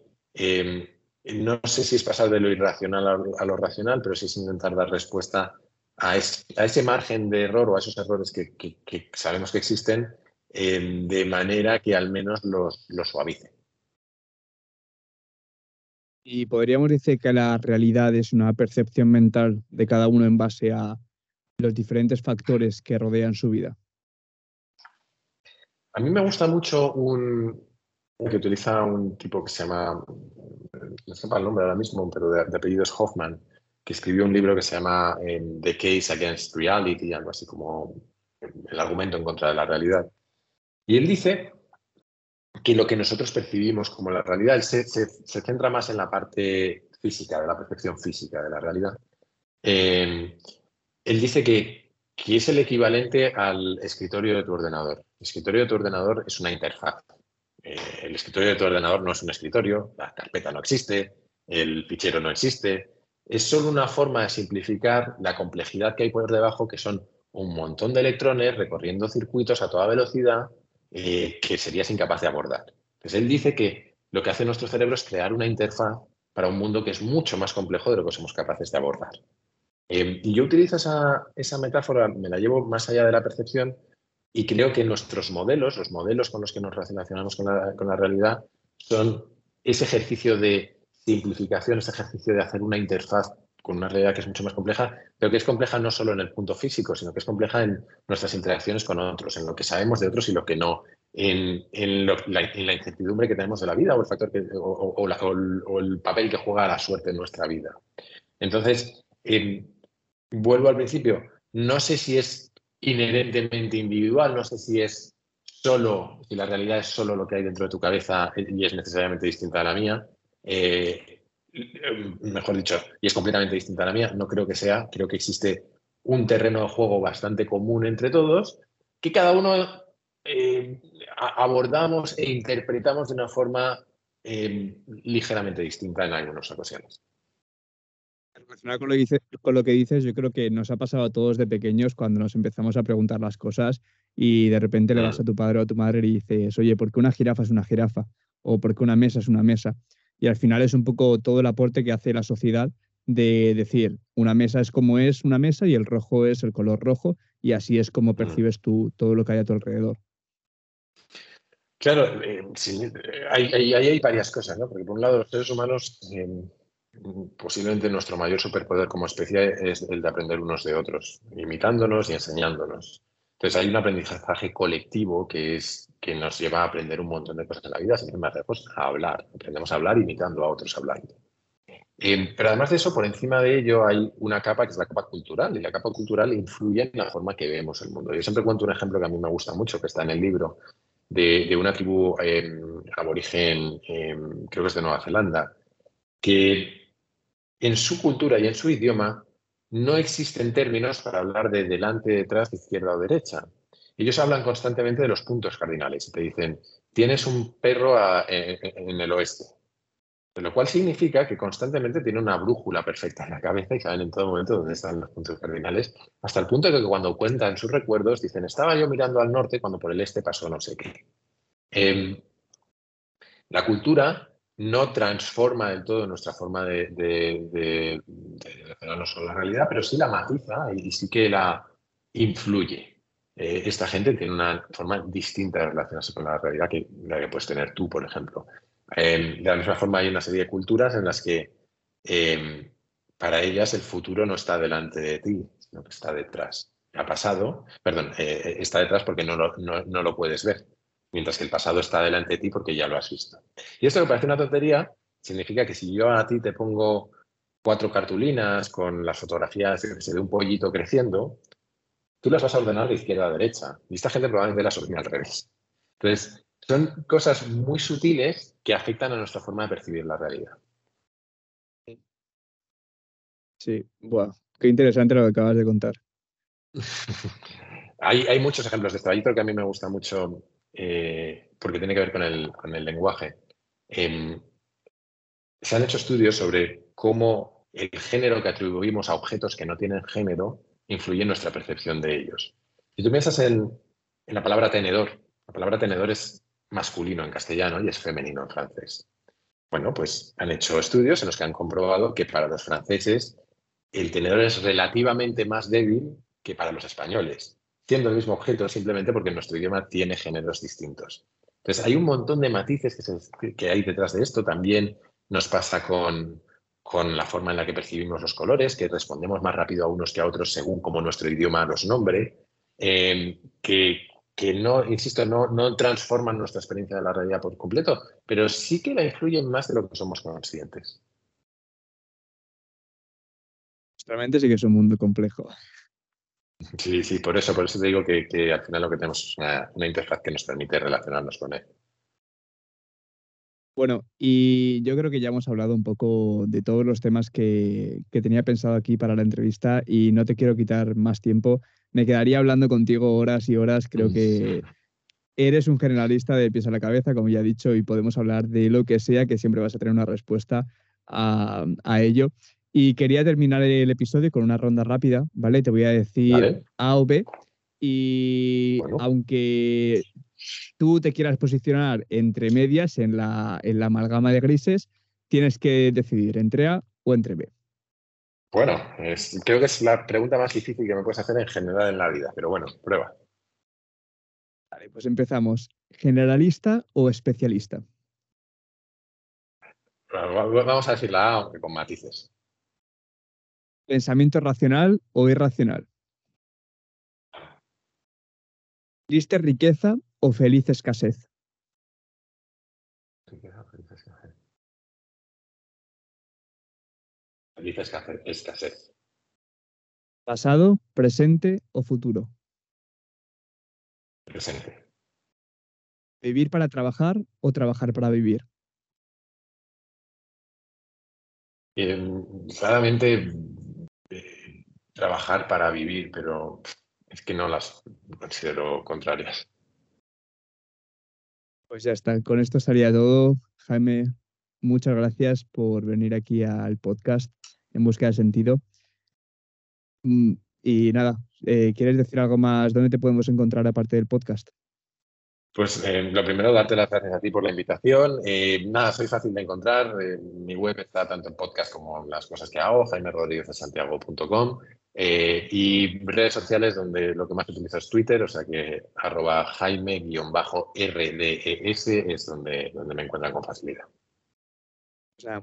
no sé si es pasar de lo irracional a, lo racional, pero sí es intentar dar respuesta a, ese margen de error o a esos errores que, sabemos que existen de manera que al menos los, los suavice. Y podríamos decir que la realidad es una percepción mental de cada uno en base a los diferentes factores que rodean su vida. A mí me gusta mucho un que utiliza un tipo que se llama, no sé el nombre ahora mismo, pero de, apellido es Hoffman, que escribió un libro que se llama eh, The Case Against Reality, algo así como el argumento en contra de la realidad. Y él dice que lo que nosotros percibimos como la realidad se, centra más en la parte física, de la percepción física de la realidad. Eh, él dice que, que, es el equivalente al escritorio de tu ordenador. El escritorio de tu ordenador es una interfaz. Eh, el escritorio de tu ordenador no es un escritorio, la carpeta no existe, el fichero no existe. Es solo una forma de simplificar la complejidad que hay por debajo, que son un montón de electrones recorriendo circuitos a toda velocidad eh, que serías incapaz de abordar. Entonces, él dice que lo que hace nuestro cerebro es crear una interfaz para un mundo que es mucho más complejo de lo que somos capaces de abordar. Eh, y yo utilizo esa, metáfora, me la llevo más allá de la percepción y creo que nuestros modelos, los modelos con los que nos relacionamos con la, con la realidad, son ese ejercicio de simplificación, ese ejercicio de hacer una interfaz con una realidad que es mucho más compleja, pero que es compleja no solo en el punto físico, sino que es compleja en nuestras interacciones con otros, en lo que sabemos de otros y lo que no, en, la, incertidumbre que tenemos de la vida o el, factor o, el, papel que juega la suerte en nuestra vida. Entonces, em, vuelvo al principio, no sé si es inherentemente individual, no sé si es solo, si la realidad es solo lo que hay dentro de tu cabeza y es necesariamente distinta a la mía. Eh, mejor dicho, y es completamente distinta a la mía, no creo que sea, creo que existe un terreno de juego bastante común entre todos, que cada uno eh, abordamos e interpretamos de una forma eh, ligeramente distinta en algunas ocasiones. Con lo, que con lo que dices, yo creo que nos ha pasado a todos de pequeños cuando nos empezamos a preguntar las cosas y de repente le vas mm. a tu padre o a tu madre y dices, oye, ¿por qué una jirafa es una jirafa? ¿O por qué una mesa es una mesa? Y al final es un poco todo el aporte que hace la sociedad de decir, una mesa es como es una mesa y el rojo es el color rojo y así es como percibes tú todo lo que hay a tu alrededor. Claro, eh, sí, hay, hay, varias cosas, ¿no? Porque por un lado los seres humanos, em, posiblemente nuestro mayor superpoder como especie es el de aprender unos de otros, imitándonos y enseñándonos. Entonces hay un aprendizaje colectivo que es que nos lleva a aprender un montón de cosas en la vida, sin más lejos, a hablar. Aprendemos a hablar imitando a otros hablando. Eh, pero además de eso, por encima de ello hay una capa que es la capa cultural, y la capa cultural influye en la forma que vemos el mundo. Yo siempre cuento un ejemplo que a mí me gusta mucho, que está en el libro, de, una tribu em, aborigen, em, creo que es de Nueva Zelanda, que en su cultura y en su idioma no existen términos para hablar de delante, detrás, izquierda o derecha. Ellos hablan constantemente de los puntos cardinales y te dicen, tienes un perro en, el oeste, lo cual significa que constantemente tiene una brújula perfecta en la cabeza y saben en todo momento dónde están los puntos cardinales, hasta el punto de que cuando cuentan sus recuerdos dicen, estaba yo mirando al norte cuando por el este pasó no sé qué. Em, la cultura no transforma del todo nuestra forma de, de, relacionarnos con la realidad, pero sí la matiza y, sí que la influye. Eh, esta gente tiene una forma distinta de relacionarse con la realidad que la que puedes tener tú, por ejemplo. Em, de la misma forma hay una serie de culturas en las que em, para ellas el futuro no está delante de ti, sino que está detrás. Ha pasado, perdón, eh, eh, está detrás porque no lo puedes ver mientras que el pasado está delante de ti porque ya lo has visto. Y esto que parece una tontería, significa que si yo a ti te pongo cuatro cartulinas con las fotografías de un pollito creciendo, tú las vas a ordenar de izquierda a derecha. Y esta gente probablemente las ordena al revés. Entonces, son cosas muy sutiles que afectan a nuestra forma de percibir la realidad. Sí, wow, qué interesante lo que acabas de contar. hay, muchos ejemplos de esto. Hay otro que a mí me gusta mucho eh, porque tiene que ver con el, lenguaje. Em, se han hecho estudios sobre cómo el género que atribuimos a objetos que no tienen género influye en nuestra percepción de ellos. Si tú piensas en, la palabra tenedor, la palabra tenedor es masculino en castellano y es femenino en francés. Bueno, pues han hecho estudios en los que han comprobado que para los franceses el tenedor es relativamente más débil que para los españoles, siendo el mismo objeto simplemente porque nuestro idioma tiene géneros distintos. Entonces, hay un montón de matices que, que hay detrás de esto. También nos pasa con, con la forma en la que percibimos los colores, que respondemos más rápido a unos que a otros según como nuestro idioma los nombre, eh, que, no, insisto, no, no transforman nuestra experiencia de la realidad por completo, pero sí que la influyen más de lo que somos conscientes. Realmente sí que es un mundo complejo. Sí, sí, por eso, por eso te digo que, al final lo que tenemos es una interfaz que nos permite relacionarnos con él. Bueno, y yo creo que ya hemos hablado un poco de todos los temas que, tenía pensado aquí para la entrevista y no te quiero quitar más tiempo. Me quedaría hablando contigo horas y horas. Creo que eres un generalista de pies a la cabeza, como ya he dicho, y podemos hablar de lo que sea, que siempre vas a tener una respuesta a, ello. Y quería terminar el episodio con una ronda rápida, ¿vale? Te voy a decir A o B. Y aunque tú te quieras posicionar entre medias en la, en la amalgama de grises, tienes que decidir entre A o entre B. Bueno, creo que es la pregunta más difícil que me puedes hacer en general en la vida, pero bueno, prueba. Vale, pues empezamos. ¿Generalista o especialista? Vamos a decir la A, aunque con matices. ¿Pensamiento racional o irracional? ¿Triste riqueza o feliz escasez? Feliz escasez. ¿Pasado, presente o futuro? Presente. ¿Vivir para trabajar o trabajar para vivir? claramente eh, trabajar para vivir, pero es que no las considero contrarias. Pues ya está, con esto estaría todo. Jaime, muchas gracias por venir aquí al podcast en busca de sentido. Mm, y nada, eh, ¿quieres decir algo más? ¿Dónde te podemos encontrar aparte del podcast? Pues eh, lo primero, darte las gracias a ti por la invitación. Eh, nada, soy fácil de encontrar. mi web está tanto en podcast como en las cosas que hago, jaime rodríguez santiago.com. Eh, y redes sociales donde lo que más utilizo es Twitter, o sea que arroba jaime-rdes es donde, donde me encuentran con facilidad.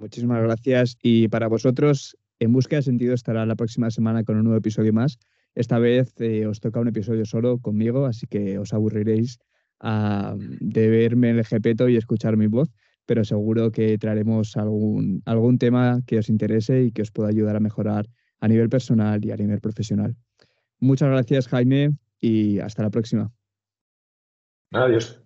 Muchísimas gracias. Y para vosotros, En Búsqueda de Sentido estará la próxima semana con un nuevo episodio más. Esta vez eh, os toca un episodio solo conmigo, así que os aburriréis de verme el GPeto y escuchar mi voz, pero seguro que traeremos algún, algún tema que os interese y que os pueda ayudar a mejorar a nivel personal y a nivel profesional. Muchas gracias, Jaime, y hasta la próxima. Adiós.